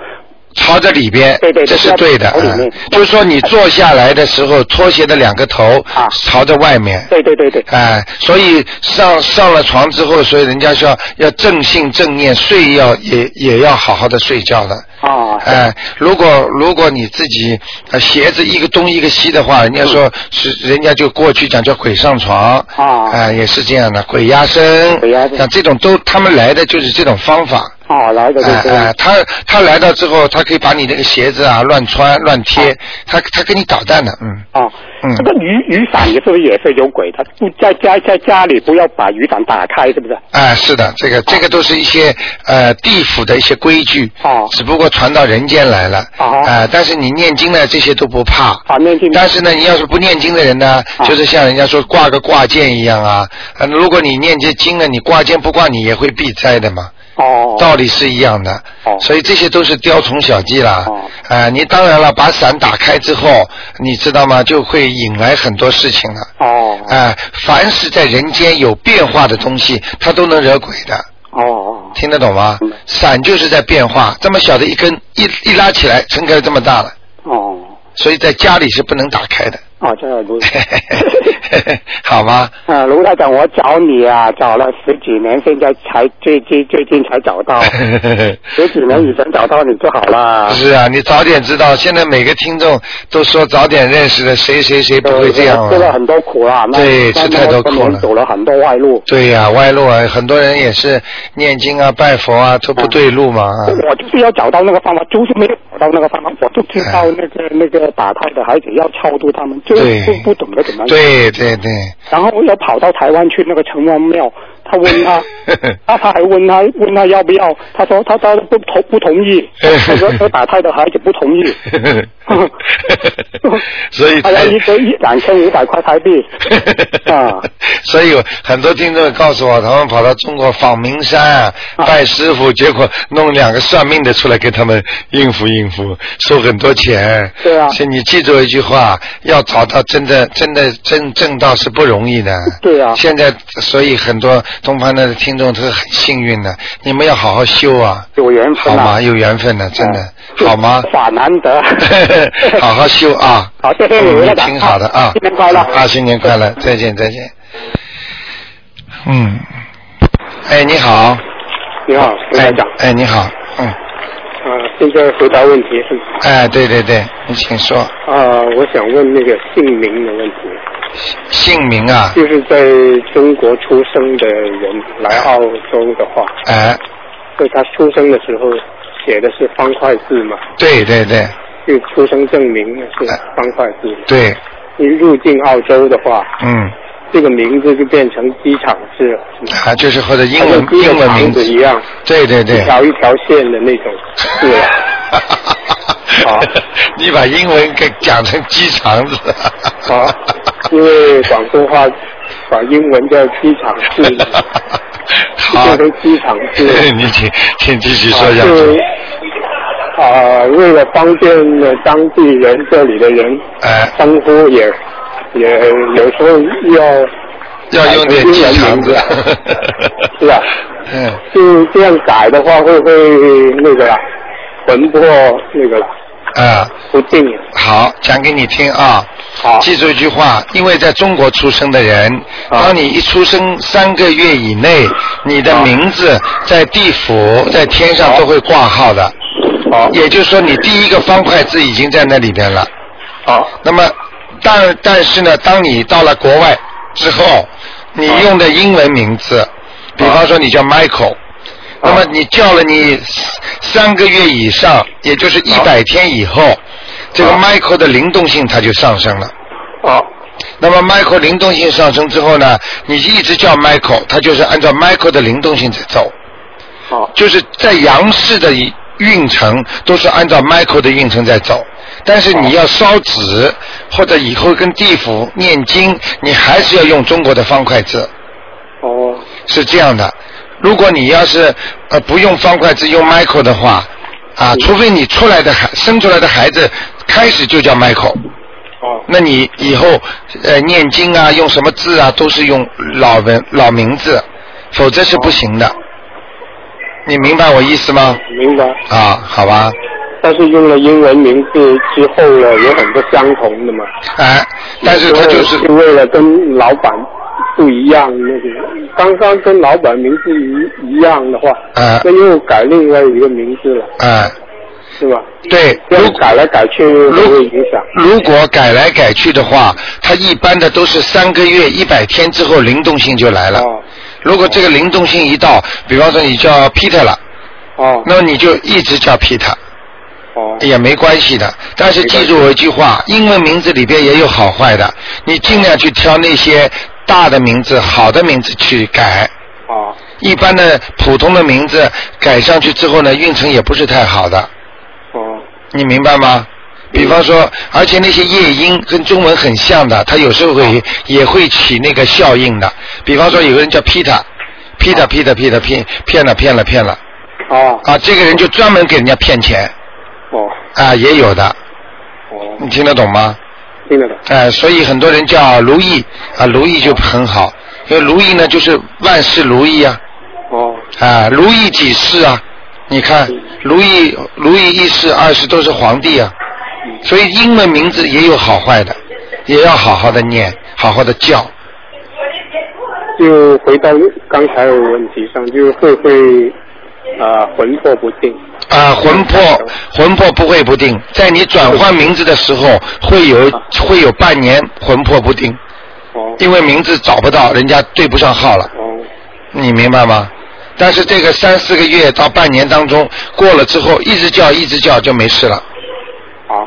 朝着里边，对对对这是对的。嗯就是说你坐下来的时候，拖鞋的两个头啊朝着外面。对对对对，哎，所以上上了床之后，所以人家说要正信正念，睡要也也要好好的睡觉的。哦，哎，如果如果你自己呃鞋子一个东一个西的话，人家说是人家就过去讲叫鬼上床啊哎也是这样的，鬼压身，鬼压身像这种都他们来的就是这种方法。啊，来的对对哎哎，他他来到之后，他可以把你那个鞋子啊乱穿乱贴，他他给你捣蛋的，嗯。啊，嗯。这个雨雨伞也是不是也是有鬼？他？不在家在家里不要把雨伞打开，是不是？哎，是的，这个这个都是一些呃地府的一些规矩，哦。只不过传到人间来了，哦。哎，但是你念经呢，这些都不怕，啊，念经。但是呢，你要是不念经的人呢，啊。就是像人家说挂个挂件一样啊，呃如果你念这经呢，你挂件不挂，你也会避灾的嘛，哦。道理是一样的，哦。所以这些都是雕虫小技啦，哦。啊，你当然了，把伞打开之后，你知道吗？就会引来很多事情了。哦。哎，凡是在人间有变化的东西，它都能惹鬼的，哦哦。听得懂吗？嗯？伞就是在变化，这么小的一根，一一拉起来，撑开这么大了，哦。所以在家里是不能打开的，哦，这样卢好吗？啊，卢台长，我找你啊，找了十几年，现在才最近最近才找到，十几年以前找到你就好了。是啊，你早点知道，现在每个听众都说早点认识的，谁谁谁不会这样啊？吃了很多苦了，对吃太多苦了走了很多外路。对呀、歪路啊，很多人也是念经啊、拜佛啊，都不对路嘛。啊我就是要找到那个方法，就是没有找到那个方法，我就知道那个、那个打胎的孩子要超度他们，就对不不懂得怎么。。对对对，然后又跑到台湾去那个城隍庙，他问他，他他还问他问他要不要，他说他他不同不同意，他说他打胎的孩子不同意，所以才还要一个一两千五百块台币 啊。所以有很多听众告诉我，他们跑到中国访名山拜师傅，结果弄两个算命的出来给他们应付应付，收很多钱。对啊所以你记住一句话，要找到真的真的真正道是不容易的。对啊现在所以很多东方的听众都是很幸运的，你们要好好修啊。有缘分啊好吗？有缘分的，真的嗯好吗？法难得。好好修啊！好谢谢你嗯台长挺好的啊！新年快乐啊！新年快乐！再见，再见。嗯，哎，你好，你好，卢哎台长。，哎，你好，嗯，啊，现在回答问题是哎，对对对，你请说，啊，我想问那个姓名的问题，姓名啊，就是在中国出生的人来澳洲的话，哎，在他出生的时候写的是方块字嘛，对对对就出生证明是方块字。对，你入境澳洲的话，嗯，这个名字就变成机场字，啊，就是或者英文英文名字，一样，对对对一。条一条线的那种字了。好你把英文给讲成鸡肠子。好，因为广东话把英文叫机场字，好变，成机场字。你请请继续说下去。啊，为了方便呃当地人这里的人哎，称呼也也有时候要要用点鸡肠子。是吧？嗯，就这样改的话，会不会那个啦？魂魄那个啦，啊。好，讲给你听啊。好记住一句话，因为在中国出生的人，当你一出生三个月以内，你的名字在地府、在天上都会挂号的。好，也就是说，你第一个方块字已经在那里边了。好，那么，但但是呢，当你到了国外之后，你用的英文名字，比方说你叫 Michael，那么你叫了你三个月以上，也就是一百天以后，这个好。Michael 的灵动性它就上升了。好，那么 Michael 灵动性上升之后呢，你一直叫 Michael，它就是按照 Michael 的灵动性在走。好，就是在阳世的运程都是按照 Michael 的运程在走，但是你要烧纸或者以后跟地府念经，你还是要用中国的方块字，哦，是这样的。如果你要是呃不用方块字用 Michael 的话，啊，除非你出来的孩生出来的孩子开始就叫 Michael，哦，那你以后呃念经啊，用什么字啊，都是用老文老名字，否则是不行的。你明白我意思吗？明白。啊，好吧。但是用了英文名字之后呢，有很多相同的嘛。哎，但是他就是为了跟老板不一样，那个刚刚跟老板名字一一样的话，啊那又改另外一个名字了，啊，是吧？对，这样改来改去会不会影响？如果改来改去的话，它一般的都是三个月、一百天之后灵动性就来了。哦如果这个灵动性一到，比方说你叫 Peter 了，哦那么你就一直叫 Peter 哦也没关系的。但是记住我一句话，英文名字里边也有好坏的，你尽量去挑那些大的名字、好的名字去改。哦一般的普通的名字改上去之后呢，运程也不是太好的。哦。你明白吗？比方说，而且那些夜莺跟中文很像的，它有时候会也会起那个效应的。比方说，有个人叫 Peter，Peter Peter Peter 骗骗了骗了骗了。哦。啊，这个人就专门给人家骗钱。哦。啊，也有的，哦，你听得懂吗？听得懂。哎、所以很多人叫如意啊，如意就很好，因为如意呢就是万事如意啊，哦啊，如意几世啊？你看，如意如意一世、二世都是皇帝啊，所以英文名字也有好坏的，也要好好的念，好好的叫。就回到刚才的问题上，就会不会啊魂魄不定？啊，魂魄魂魄不会不定，在你转换名字的时候，会有会有半年魂魄不定，哦。因为名字找不到，人家对不上号了，哦。你明白吗？但是这个三四个月到半年当中过了之后，一直叫一直叫就没事了，好，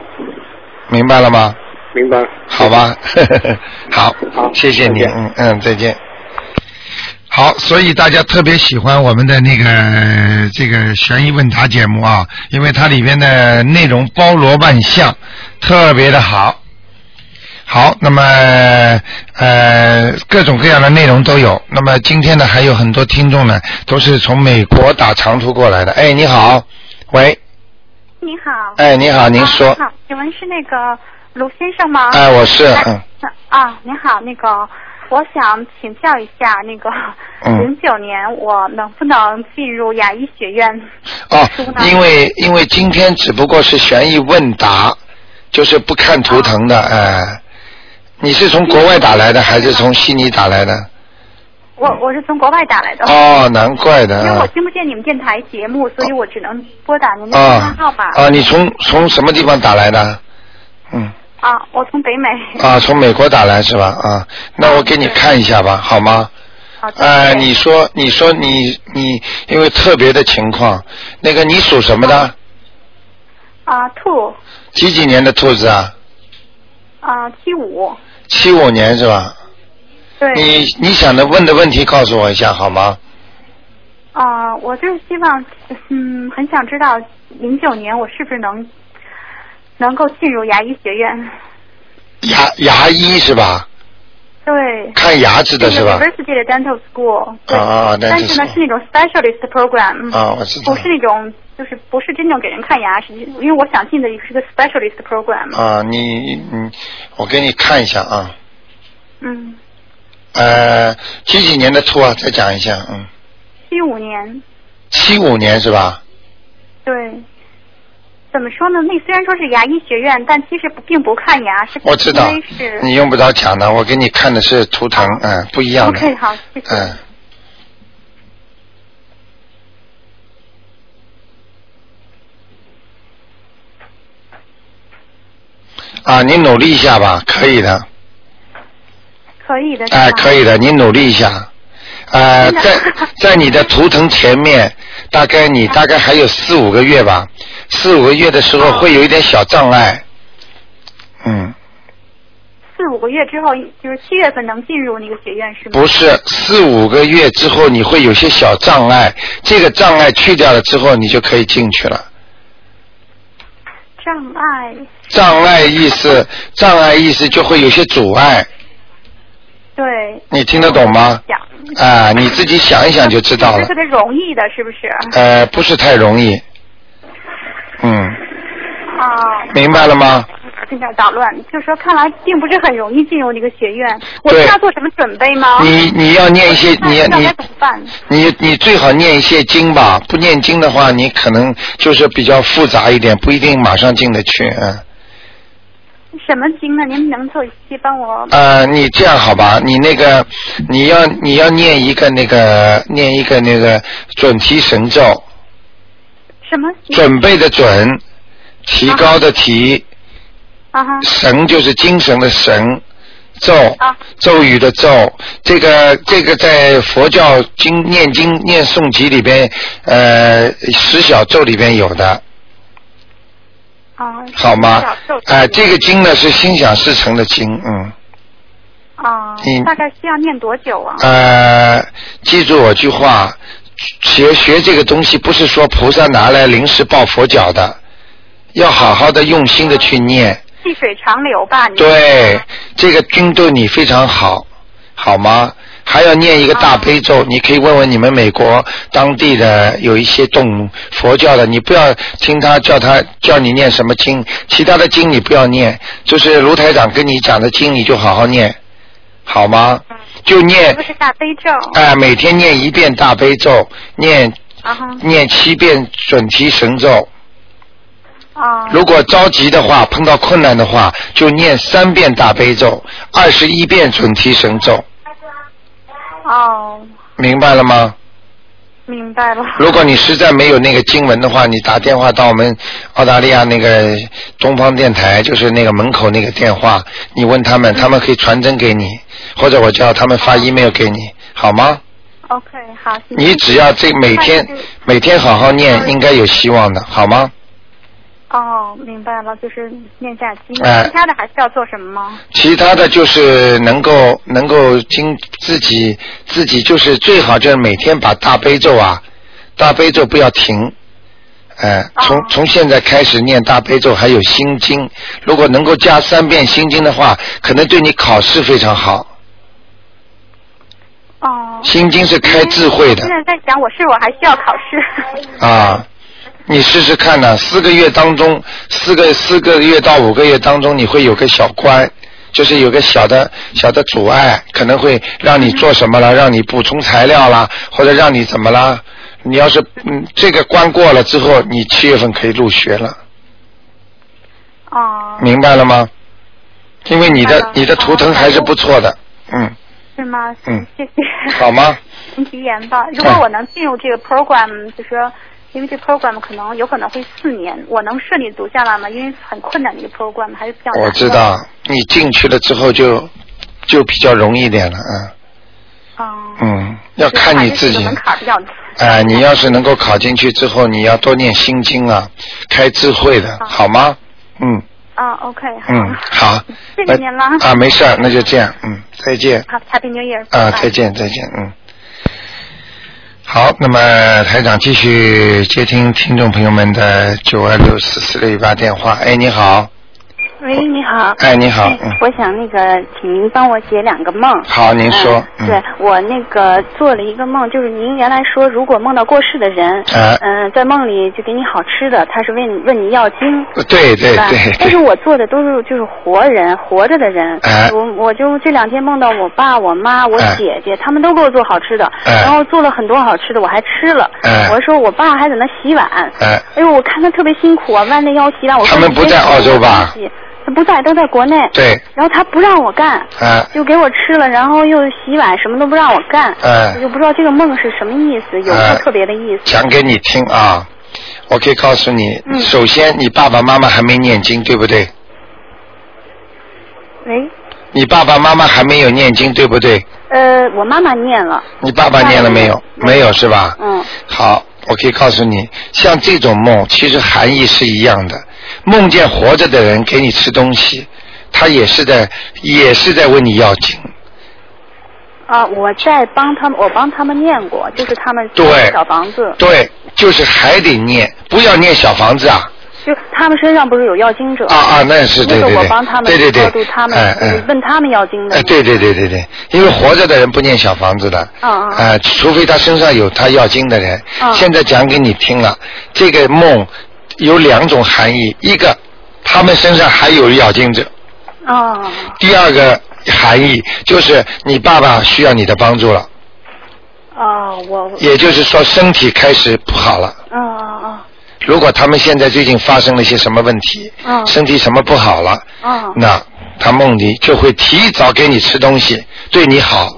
明白了吗？明白。好吧，好，好谢谢你，嗯嗯，再见。好，所以大家特别喜欢我们的那个这个悬疑问答节目啊，因为它里边的内容包罗万象，特别的好。好，那么呃各种各样的内容都有。那么今天呢，还有很多听众呢，都是从美国打长途过来的。哎，你好，喂，你好。哎，你好，您啊说你，好，请问是那个卢先生吗？哎，我是，哎嗯，啊，您好，那个我想请教一下，那个嗯 零九年我能不能进入亚医学院？哦，因为因为今天只不过是悬疑问答，就是不看图腾的，哎、你是从国外打来的还是从悉尼打来的？我我是从国外打来的。哦，难怪的，因为我啊听不见你们电台节目，所以我只能拨打您的电话啊号码。啊！你从从什么地方打来的？嗯，啊，我从北美。啊，从美国打来是吧？啊，那我给你看一下吧，好吗？好的。哎、谢谢你说，你说你你因为特别的情况，那个你属什么的？啊，兔几几年的兔子啊？啊，七五。七五年是吧？对。你你想的问的问题告诉我一下好吗？啊，我就是希望，嗯，很想知道零九年我是不是能能够进入牙医学院？牙牙医是吧？对。看牙齿的是吧？University 的 Dental School。啊。啊但是呢，是那种 specialist program。啊我知道不是那种，就是不是真正给人看牙是，因为我想进的是个 specialist program。啊，你你，我给你看一下啊，嗯，呃，几几年的兔啊？再讲一下，嗯，七五年。七五年是吧？对。怎么说呢？那虽然说是牙医学院，但其实不并不看牙，是我知道因为是，你用不着讲的，我给你看的是图腾，嗯，不一样的。OK，好，谢谢。嗯。啊，你努力一下吧，可以的，可以的。哎、可以的，你努力一下。呃，在在你的图腾前面，大概你大概还有四五个月吧，四五个月的时候会有一点小障碍。嗯，四五个月之后，就是七月份能进入那个学院是吗？不是，四五个月之后你会有些小障碍，这个障碍去掉了之后，你就可以进去了。障碍，障碍意思，障碍意思就会有些阻碍，对。你听得懂吗？想。啊，你自己想一想就知道了不是特。别容易的，是不是？呃，不是太容易。嗯，啊。明白了吗？有点捣乱，就是说看来并不是很容易进入那个学院。我对需要做什么准备吗？你你要念一些，你那你？你你最好念一些经吧，不念经的话，你可能就是比较复杂一点，不一定马上进得去。嗯，什么经呢？您能做些帮我？呃，你这样好吧？你那个你要你要念一个那个念一个那个准提神咒，什么？准备的准，提高的提，啊哈。神就是精神的神，咒啊咒语的咒，这个这个在佛教经念经念诵集里边，呃，十小咒里边有的，啊。好吗？哎、这个经呢是心想事成的经，嗯，啊你，大概需要念多久啊？呃，记住我句话，学学这个东西不是说菩萨拿来临时抱佛脚的，要好好的用心的去念。细水长流吧。你对，这个经对你非常好，好吗？还要念一个大悲咒，你可以问问你们美国当地的有一些懂佛教的，你不要听他叫他叫你念什么经，其他的经你不要念，就是卢台长跟你讲的经你就好好念，好吗？就念是不是大悲咒？哎、每天念一遍大悲咒，念。念七遍准提神咒。啊。如果着急的话，碰到困难的话，就念三遍大悲咒，二十一遍准提神咒，哦，明白了吗？明白了。如果你实在没有那个经文的话，你打电话到我们澳大利亚那个东方电台，就是那个门口那个电话，你问他们，他们可以传真给你，或者我叫他们发 email 给你，好吗？OK，好。谢谢你只要这每天每天好好念，应该有希望的，好吗？哦，明白了，就是念下经。哎其他的还需要做什么吗？其他的就是能够能够经自己自己就是最好就是每天把大悲咒啊，大悲咒不要停，哎、从从现在开始念大悲咒，还有心经，如果能够加三遍心经的话，可能对你考试非常好。哦。心经是开智慧的现在在想，我是否还需要考试？啊，你试试看呢、四个月当中，四个四个月到五个月当中，你会有个小关，就是有个小的小的阻碍，可能会让你做什么了，让你补充材料啦，或者让你怎么啦。你要是嗯这个关过了之后，你七月份可以入学了，哦。明白了吗？因为你的你的图腾还是不错的，嗯，是吗？嗯谢谢。好吗？您提言吧。如果我能进入这个 program，就是说，因为这 program 可能有可能会四年，我能顺利读下来吗？因为很困难的一个 program，还是比较难。我知道，你进去了之后就就比较容易一点了，嗯。嗯，要看你自己这个。门槛比较哎、你要是能够考进去之后，你要多念心经啊，开智慧的，好吗？嗯啊，OK，嗯，好。谢谢您了。啊，没事儿，那就这样，嗯，再见。好，Happy New Year。啊，再见，再见，嗯。好，那么台长继续接听听众朋友们的九二六四四六一八电话。哎，你好，喂，你好。哎你好我想那个，请您帮我解两个梦。好您说对我那个做了一个梦，就是您原来说，如果梦到过世的人，哎嗯、在梦里就给你好吃的，他是问问你要经。对对对但是我做的都是就是活人，活着的人。哎我我就这两天梦到我爸、我妈、我哎姐姐，他们都给我做好吃的，哎然后做了很多好吃的，我还吃了。哎我说我爸还在那洗碗。哎哎呦，我看他特别辛苦啊，弯着腰洗碗。我说他们不在澳洲吧？他不在，都在国内。对，然后他不让我干，啊就给我吃了，然后又洗碗，什么都不让我干。啊我就不知道这个梦是什么意思，有没有哎特别的意思？讲给你听啊。我可以告诉你，嗯首先你爸爸妈妈还没念经，对不对？喂，你爸爸妈妈还没有念经，对不对？呃，我妈妈念了。你爸爸念了没有？没有是吧？嗯。好，我可以告诉你，像这种梦，其实含义是一样的。梦见活着的人给你吃东西，他也是在，也是在问你要紧。啊，我在帮他们，我帮他们念过，就是他们对小房子，对，就是还得念，不要念小房子啊。就他们身上不是有要经者？啊啊那是对我帮他们对对对。超度他们，哎哎。问他们要经的。哎，对对对对对，因为活着的人不念小房子的，啊啊，啊，除非他身上有他要经的人。嗯。现在讲给你听了，这个梦有两种含义，一个他他们身上还有要经者。啊第二个含义就是你爸爸需要你的帮助了，啊，我也就是说身体开始不好了。哦哦如果他们现在最近发生了一些什么问题，哦身体什么不好了，哦那他梦里就会提早给你吃东西，对你好，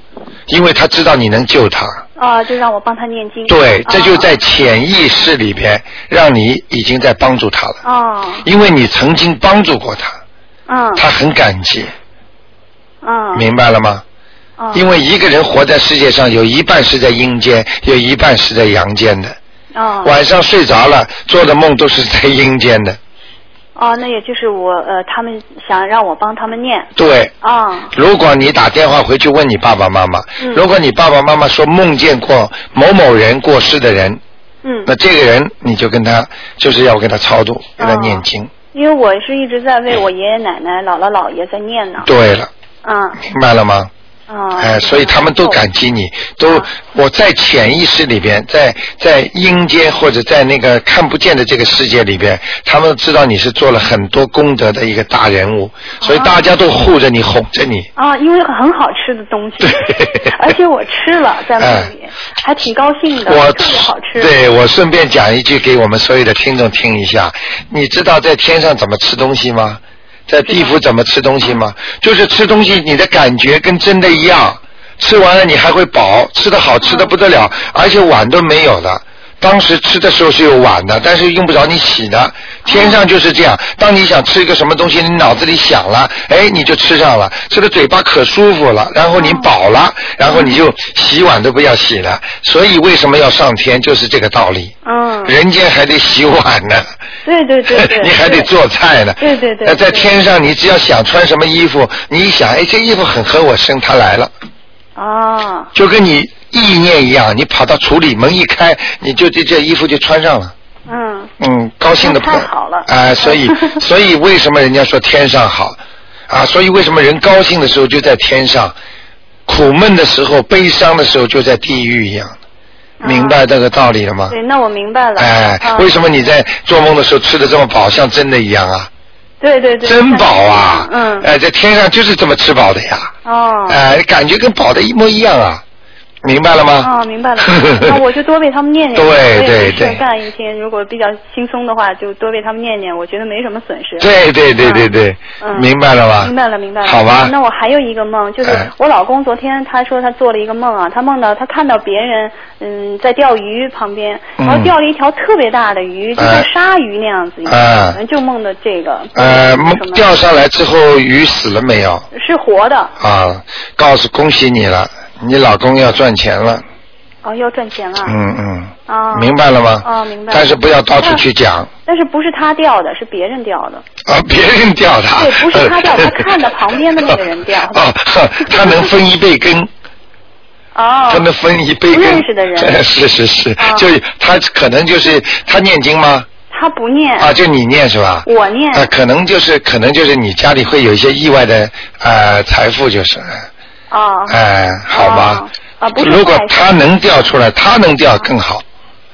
因为他知道你能救他。哦，就让我帮他念经。对，这就哦在潜意识里边，让你已经在帮助他了，哦因为你曾经帮助过他，嗯。他很感激，嗯。明白了吗？哦因为一个人活在世界上，有一半是在阴间，有一半是在阳间的。哦晚上睡着了，做的梦都是在阴间的。哦，那也就是我呃，他们想让我帮他们念。对，哦如果你打电话回去问你爸爸妈妈，嗯如果你爸爸妈妈说梦见过某某人过世的人，嗯，那这个人你就跟他就是要跟他超度，跟他念经。因为我是一直在为我爷爷奶奶、姥姥姥爷在念呢。对了，嗯明白了吗？嗯。哎，所以他们都感激你，都我在潜意识里边，在在阴间或者在那个看不见的这个世界里边，他们知道你是做了很多功德的一个大人物，所以大家都护着你，哄着你。啊，因为很好吃的东西，而且我吃了在那里，还挺高兴的，哎我特别好吃。对我顺便讲一句给我们所有的听众听一下，你知道在天上怎么吃东西吗？在地府怎么吃东西吗？就是吃东西，你的感觉跟真的一样，吃完了你还会饱，吃的好吃的不得了，而且碗都没有的。当时吃的时候是有碗的，但是用不着你洗的。天上就是这样，当你想吃一个什么东西，你脑子里想了，哎，你就吃上了，吃的嘴巴可舒服了，然后你饱了，然后你就洗碗都不要洗了。所以为什么要上天，就是这个道理。嗯。人间还得洗碗呢，对对对 对。你还得做菜呢。对对对。那在天上，你只要想穿什么衣服，你一想，哎，这衣服很合我身，他来了。哦。就跟你意念一样，你跑到橱里门一开，你就这件衣服就穿上了。嗯。嗯，高兴的不太好了。啊、所以 所以为什么人家说天上好啊？所以为什么人高兴的时候就在天上，苦闷的时候、悲伤的时候就在地狱一样？明白这个道理了吗？对，那我明白了。哎，啊为什么你在做梦的时候吃的这么饱，像真的一样啊？对对对。真饱啊！嗯。哎，在天上就是这么吃饱的呀！哦。哎，感觉跟饱的一模一样啊！明白了吗？啊，明白了。那我就多为他们念念。对对对干一天，如果比较轻松的话，就多为他们念念，我觉得没什么损失。对对对对对，嗯明白了吧？明白了，明白了。好吧那我还有一个梦，就是哎我老公昨天他说他做了一个梦啊，他梦到他看到别人嗯在钓鱼旁边，嗯然后钓了一条特别大的鱼，就像哎鲨鱼那样子一样，哎可能就梦的这个。呃，钓上来之后鱼死了没有？是活的，啊，告诉恭喜你了，你老公要赚钱了。哦，要赚钱了。嗯嗯，啊。明白了吗？哦，明白。但是不要到处去讲 但是不是他掉的，是别人掉的。啊，别人掉的。对，不是他掉，他看着旁边的那个人钓的。哦，他能分一杯羹。哦。他能分一杯羹。不认识的人是是是，哦就他可能就是他念经吗？他不念。啊，就你念是吧？我念。啊，可能就是可能就是你家里会有一些意外的呃财富，就是，哦。哎、好吧。啊，不是如果他能钓出来，他能钓更好。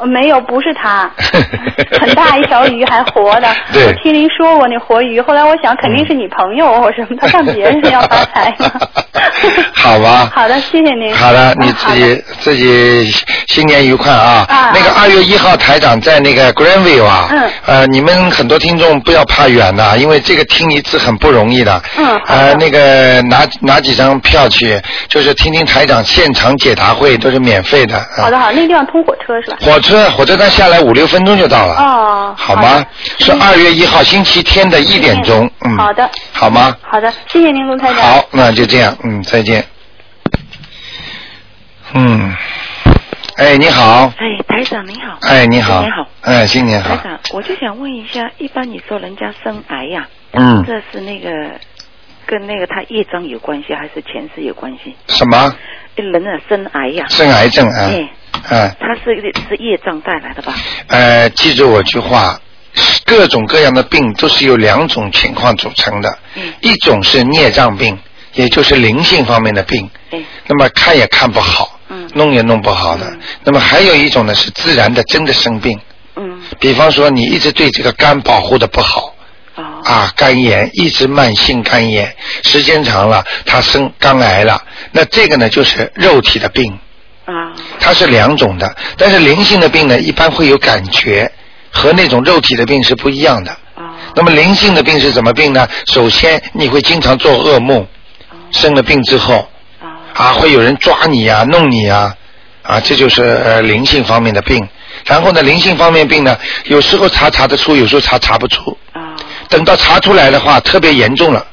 呃没有，不是他，很大一条鱼还活的。对我听您说过那活鱼，后来我想肯定是你朋友或什么，他上别人要发财呢。好吧。好的，谢谢您。好的，你啊自己自己新年愉快啊！啊那个二月一号台长在那个 Greenville 啊，嗯呃，你们很多听众不要怕远的，因为这个听一次很不容易的。嗯好呃，那个拿拿几张票去，就是听听台长现场解答会，都是免费的。啊好的好，那地方通火车是吧？火车火车站下来五六分钟就到了。哦。好吗？是二月一号星期天的一点钟，嗯。好的。好吗？好的，谢谢您，卢台长。好，那就这样，嗯，再见。嗯，哎，你好，哎，台长你好。哎，你好，新年好。哎，新年好，台长，我就想问一下，一般你说人家生癌呀、嗯，这是那个跟那个他业障有关系，还是前世有关系？什么？人啊，生癌呀、生癌症啊哎，哎，它是是业障带来的吧？呃，记住我句话，各种各样的病都是由两种情况组成的，嗯一种是孽障病，也就是灵性方面的病，嗯那么看也看不好，嗯弄也弄不好的。那么还有一种呢是自然的真的生病，嗯比方说你一直对这个肝保护的不好，哦啊，肝炎一直慢性肝炎，时间长了，他生肝癌了。那这个呢，就是肉体的病。啊。它是两种的，但是灵性的病呢，一般会有感觉，和那种肉体的病是不一样的。啊。那么灵性的病是什么病呢？首先你会经常做噩梦，生了病之后，啊，会有人抓你呀、弄你呀，啊，这就是呃灵性方面的病。然后呢，灵性方面病呢，有时候查查得出，有时候查查不出。啊。等到查出来的话，特别严重了，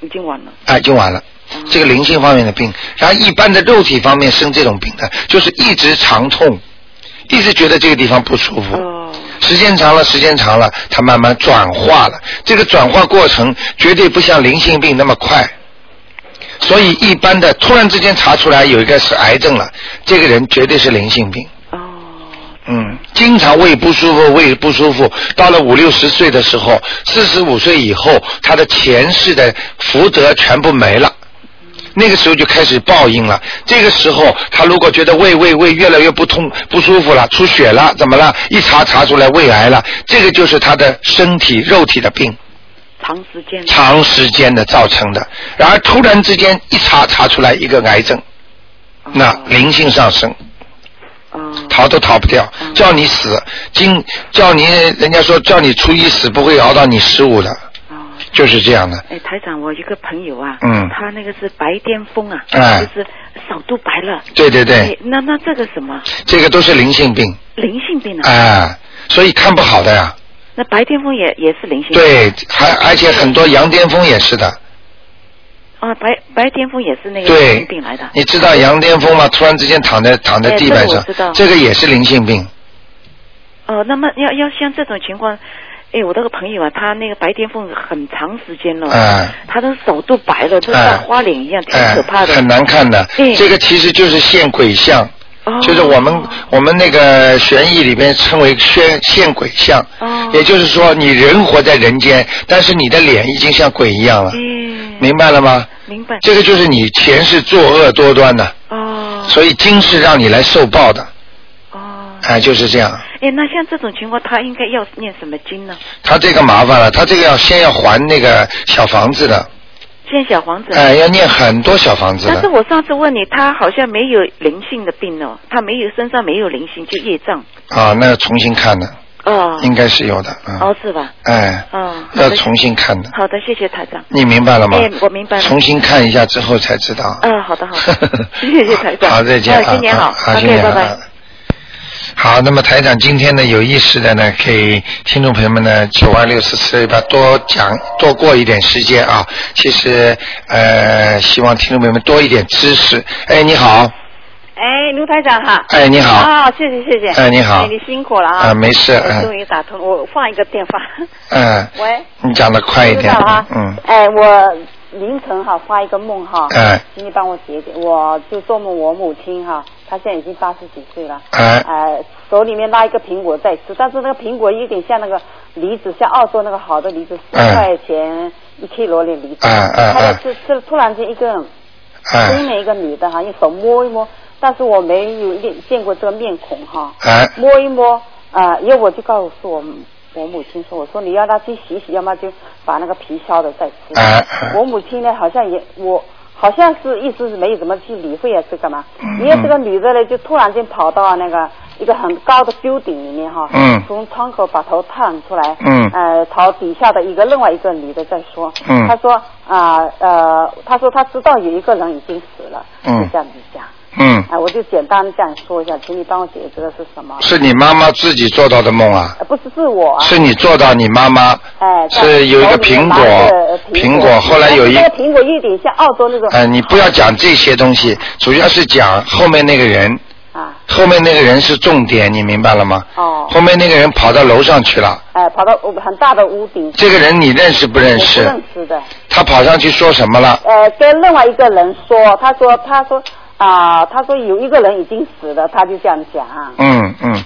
已经晚了。哎，就完了。这个灵性方面的病，然后一般的肉体方面生这种病的，就是一直长痛，一直觉得这个地方不舒服。时间长了，时间长了，它慢慢转化了。这个转化过程绝对不像灵性病那么快，所以一般的突然之间查出来有一个是癌症了，这个人绝对是灵性病。哦嗯，经常胃不舒服，胃不舒服，到了五六十岁的时候，四十五岁以后，他的前世的福德全部没了。那个时候就开始报应了。这个时候，他如果觉得胃胃胃越来越不痛不舒服了，出血了，怎么了？一查查出来胃癌了，这个就是他的身体肉体的病，长时间。长时间的造成的。然而突然之间一查查出来一个癌症，那灵性上升。逃都逃不掉，叫你死，今叫你人家说叫你初一死，不会熬到你十五的，就是这样的。哎，台长，我一个朋友啊，嗯他那个是白癜风啊，哎就是少都白了。对对对哎那那这个什么这个都是灵性病，灵性病啊？哎，所以看不好的呀。那白癜风也也是灵性病。对，还而且很多羊癫疯也是的。啊，白白癜风也是那个对灵性病来的。你知道羊癫疯吗？突然之间躺在躺在地板上这个也是灵性病。哦，那么要要像这种情况，哎，我那个朋友啊，他那个白癜风很长时间了，哎他的手都白了，就哎像花脸一样，挺哎可怕的。很难看的。哎这个其实就是现鬼相，哦就是我们我们那个玄义里边称为现现鬼相。哦也就是说，你人活在人间，但是你的脸已经像鬼一样了。明白了吗？明白。这个就是你前世作恶多端的。哦。所以今世让你来受报的。哦。哎，就是这样。哎，那像这种情况，他应该要念什么经呢？他这个麻烦了，他这个要先要还那个小房子的，建小房子。哎，要念很多小房子。但是我上次问你，他好像没有灵性的病哦，他没有身上没有灵性，就业障。啊，那重新看的，哦。应该是有的，嗯，哦，是吧？哎，哦。要重新看的，好的，谢谢台长。你明白了吗？哎，我明白了。重新看一下之后才知道。嗯，好的，好的，谢谢台长。好，再见啊啊！新年好新，OK，年好。拜拜啊。好，那么台长今天呢，有意识的呢，给听众朋友们呢，九万六十次吧，多讲多过一点时间啊。其实呃，希望听众朋友们多一点知识。哎，你好，哎，卢台长哈。哎你好啊，谢谢谢谢。哎你好你辛苦了啊。啊没事终于打通，我放一个电话。嗯，喂。你讲的快一点啊，嗯，哎，我凌晨哈发一个梦哈，哎请你帮我解解。我就做梦，我母亲哈，她现在已经八十几岁了，哎。呃，手里面拉一个苹果在吃，但是那个苹果有点像那个梨子，像澳洲那个好的梨子，十哎。块钱一 kilo 的梨子，哎哎她哎在吃吃了，突然间一个中年一个女的哈，用手摸一摸，但是我没有见见过这个面孔哈，哎。摸一摸啊，因为我就告诉我我母亲说，我说你要她去洗洗，要么就把那个皮削了再吃。我母亲呢，好像也我好像是意思是没有怎么去理会啊，是干嘛？嗯因为这个女的呢，就突然间跑到那个一个很高的 building 里面哈，嗯从窗口把头探出来，嗯呃，朝底下的一个另外一个女的在说，嗯她说啊呃她说她知道有一个人已经死了，嗯就这样子讲。嗯，啊，我就简单这样说一下，请你帮我解这个是什么？是你妈妈自己做到的梦啊？呃，不是，是我啊。是你做到你妈妈哎，是有一个苹果苹果后来有一个苹果有点像澳洲那种。哎，你不要讲这些东西，主要是讲后面那个人。啊。后面那个人是重点，你明白了吗？哦。后面那个人跑到楼上去了，哎，跑到很大的屋顶。这个人你认识不认识认识的。他跑上去说什么了？呃，跟另外一个人说，他说，他说啊、他说有一个人已经死了，他就这样讲。嗯嗯，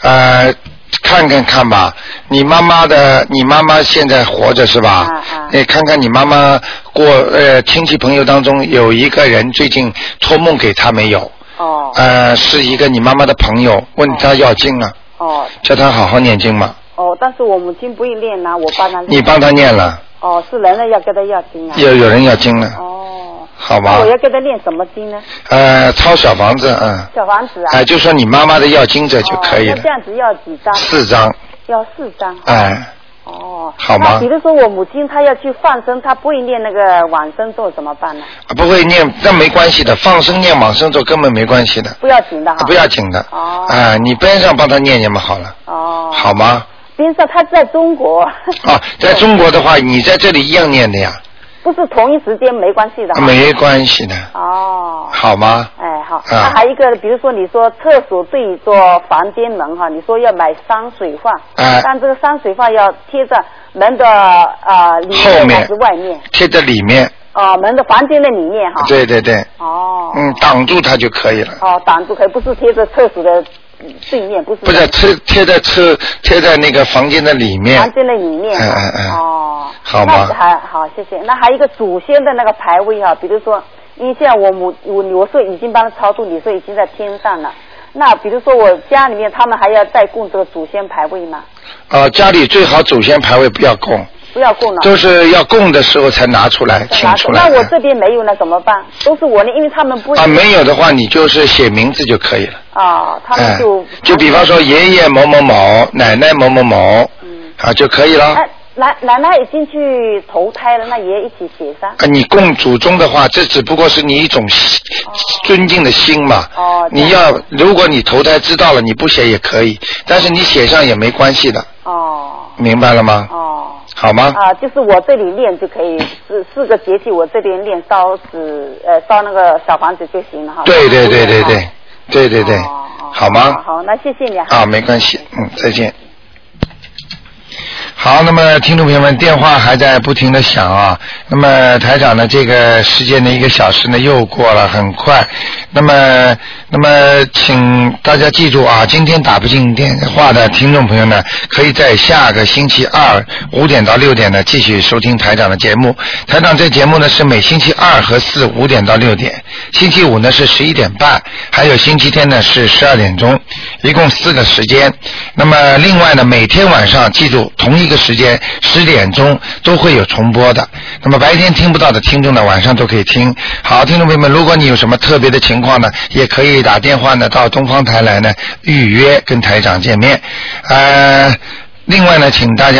呃，看看看吧，你妈妈的，你妈妈现在活着是吧？啊啊。你看看你妈妈过呃亲戚朋友当中有一个人最近托梦给他没有？哦。呃，是一个你妈妈的朋友，问他要经啊，哦。叫他好好念经嘛。哦，但是我母亲不会念呐、我帮她念。你帮她念了，哦，是人人要给她要经啊。有有人要经了，哦。好吧我？要给她念什么经呢？呃，抄小房子，嗯，小房子啊。哎，就说你妈妈的要经者就可以了这，样子要几张？四张，要四张。哎，哦。好吗那比如说我母亲她要去放生，她不会念那个往生咒怎么办呢？不会念，那没关系的，放生念往生咒根本没关系的，不要紧的哈。不要紧的，哦。啊，你边上帮她念念嘛好了，哦。好吗？边上她在中国，啊，在中国的话，你在这里一样念的呀，不是同一时间没关系的哈。没关系的，哦。好吗？哎，好。啊还有一个，比如说你说厕所对着房间门哈，你说要买山水画，哎但这个山水画要贴在门的呃里后面还是外面？贴在里面，哦，门的房间的里面哈。对对对，哦。嗯，挡住它就可以了，哦，挡住可以，不是贴着厕所的对面，不是。不是贴贴在车贴在那个房间的里面房，间的里面。嗯嗯嗯哦。好吗那还好，谢谢。那还有一个祖先的那个牌位哈，比如说，因为现在我母我我说已经帮他超度，你说已经在天上了。那比如说我家里面他们还要再供这个祖先牌位吗？啊，家里最好祖先牌位不要供，不要供了。都是要供的时候才拿出来，请拿出来。那我这边没有，那怎么办？都是我的，因为他们不啊，没有的话，你就是写名字就可以了。啊，他们哎就、，就比方说爷爷某某某，奶奶某某某，啊就可以了。哎，奶奶奶已经去投胎了，那爷一起写上。啊，你供祖宗的话，这只不过是你一种尊敬的心嘛。哦。你要，如果你投胎知道了，你不写也可以，但是你写上也没关系的。哦。明白了吗？哦。好吗？啊，就是我这里练就可以，四四个节气我这边练烧纸，呃，烧那个小房子就行了哈。对对对对哈对，对对对，好吗？好好，那谢谢你啊。啊，没关系，嗯，再见。好，那么听众朋友们，电话还在不停的响啊。那么台长呢，这个时间的一个小时呢又过了，很快。那么，那么请大家记住啊，今天打不进电话的听众朋友呢，可以在下个星期二五点到六点呢继续收听台长的节目。台长这节目呢是每星期二和四五点到六点，星期五呢是十一点半，还有星期天呢是十二点钟，一共四个时间。那么另外呢，每天晚上记住同一一个时间十点钟都会有重播的。那么白天听不到的听众呢，晚上都可以听。好，听众朋友们，如果你有什么特别的情况呢，也可以打电话呢到东方台来呢预约跟台长见面。呃，另外呢，请大家。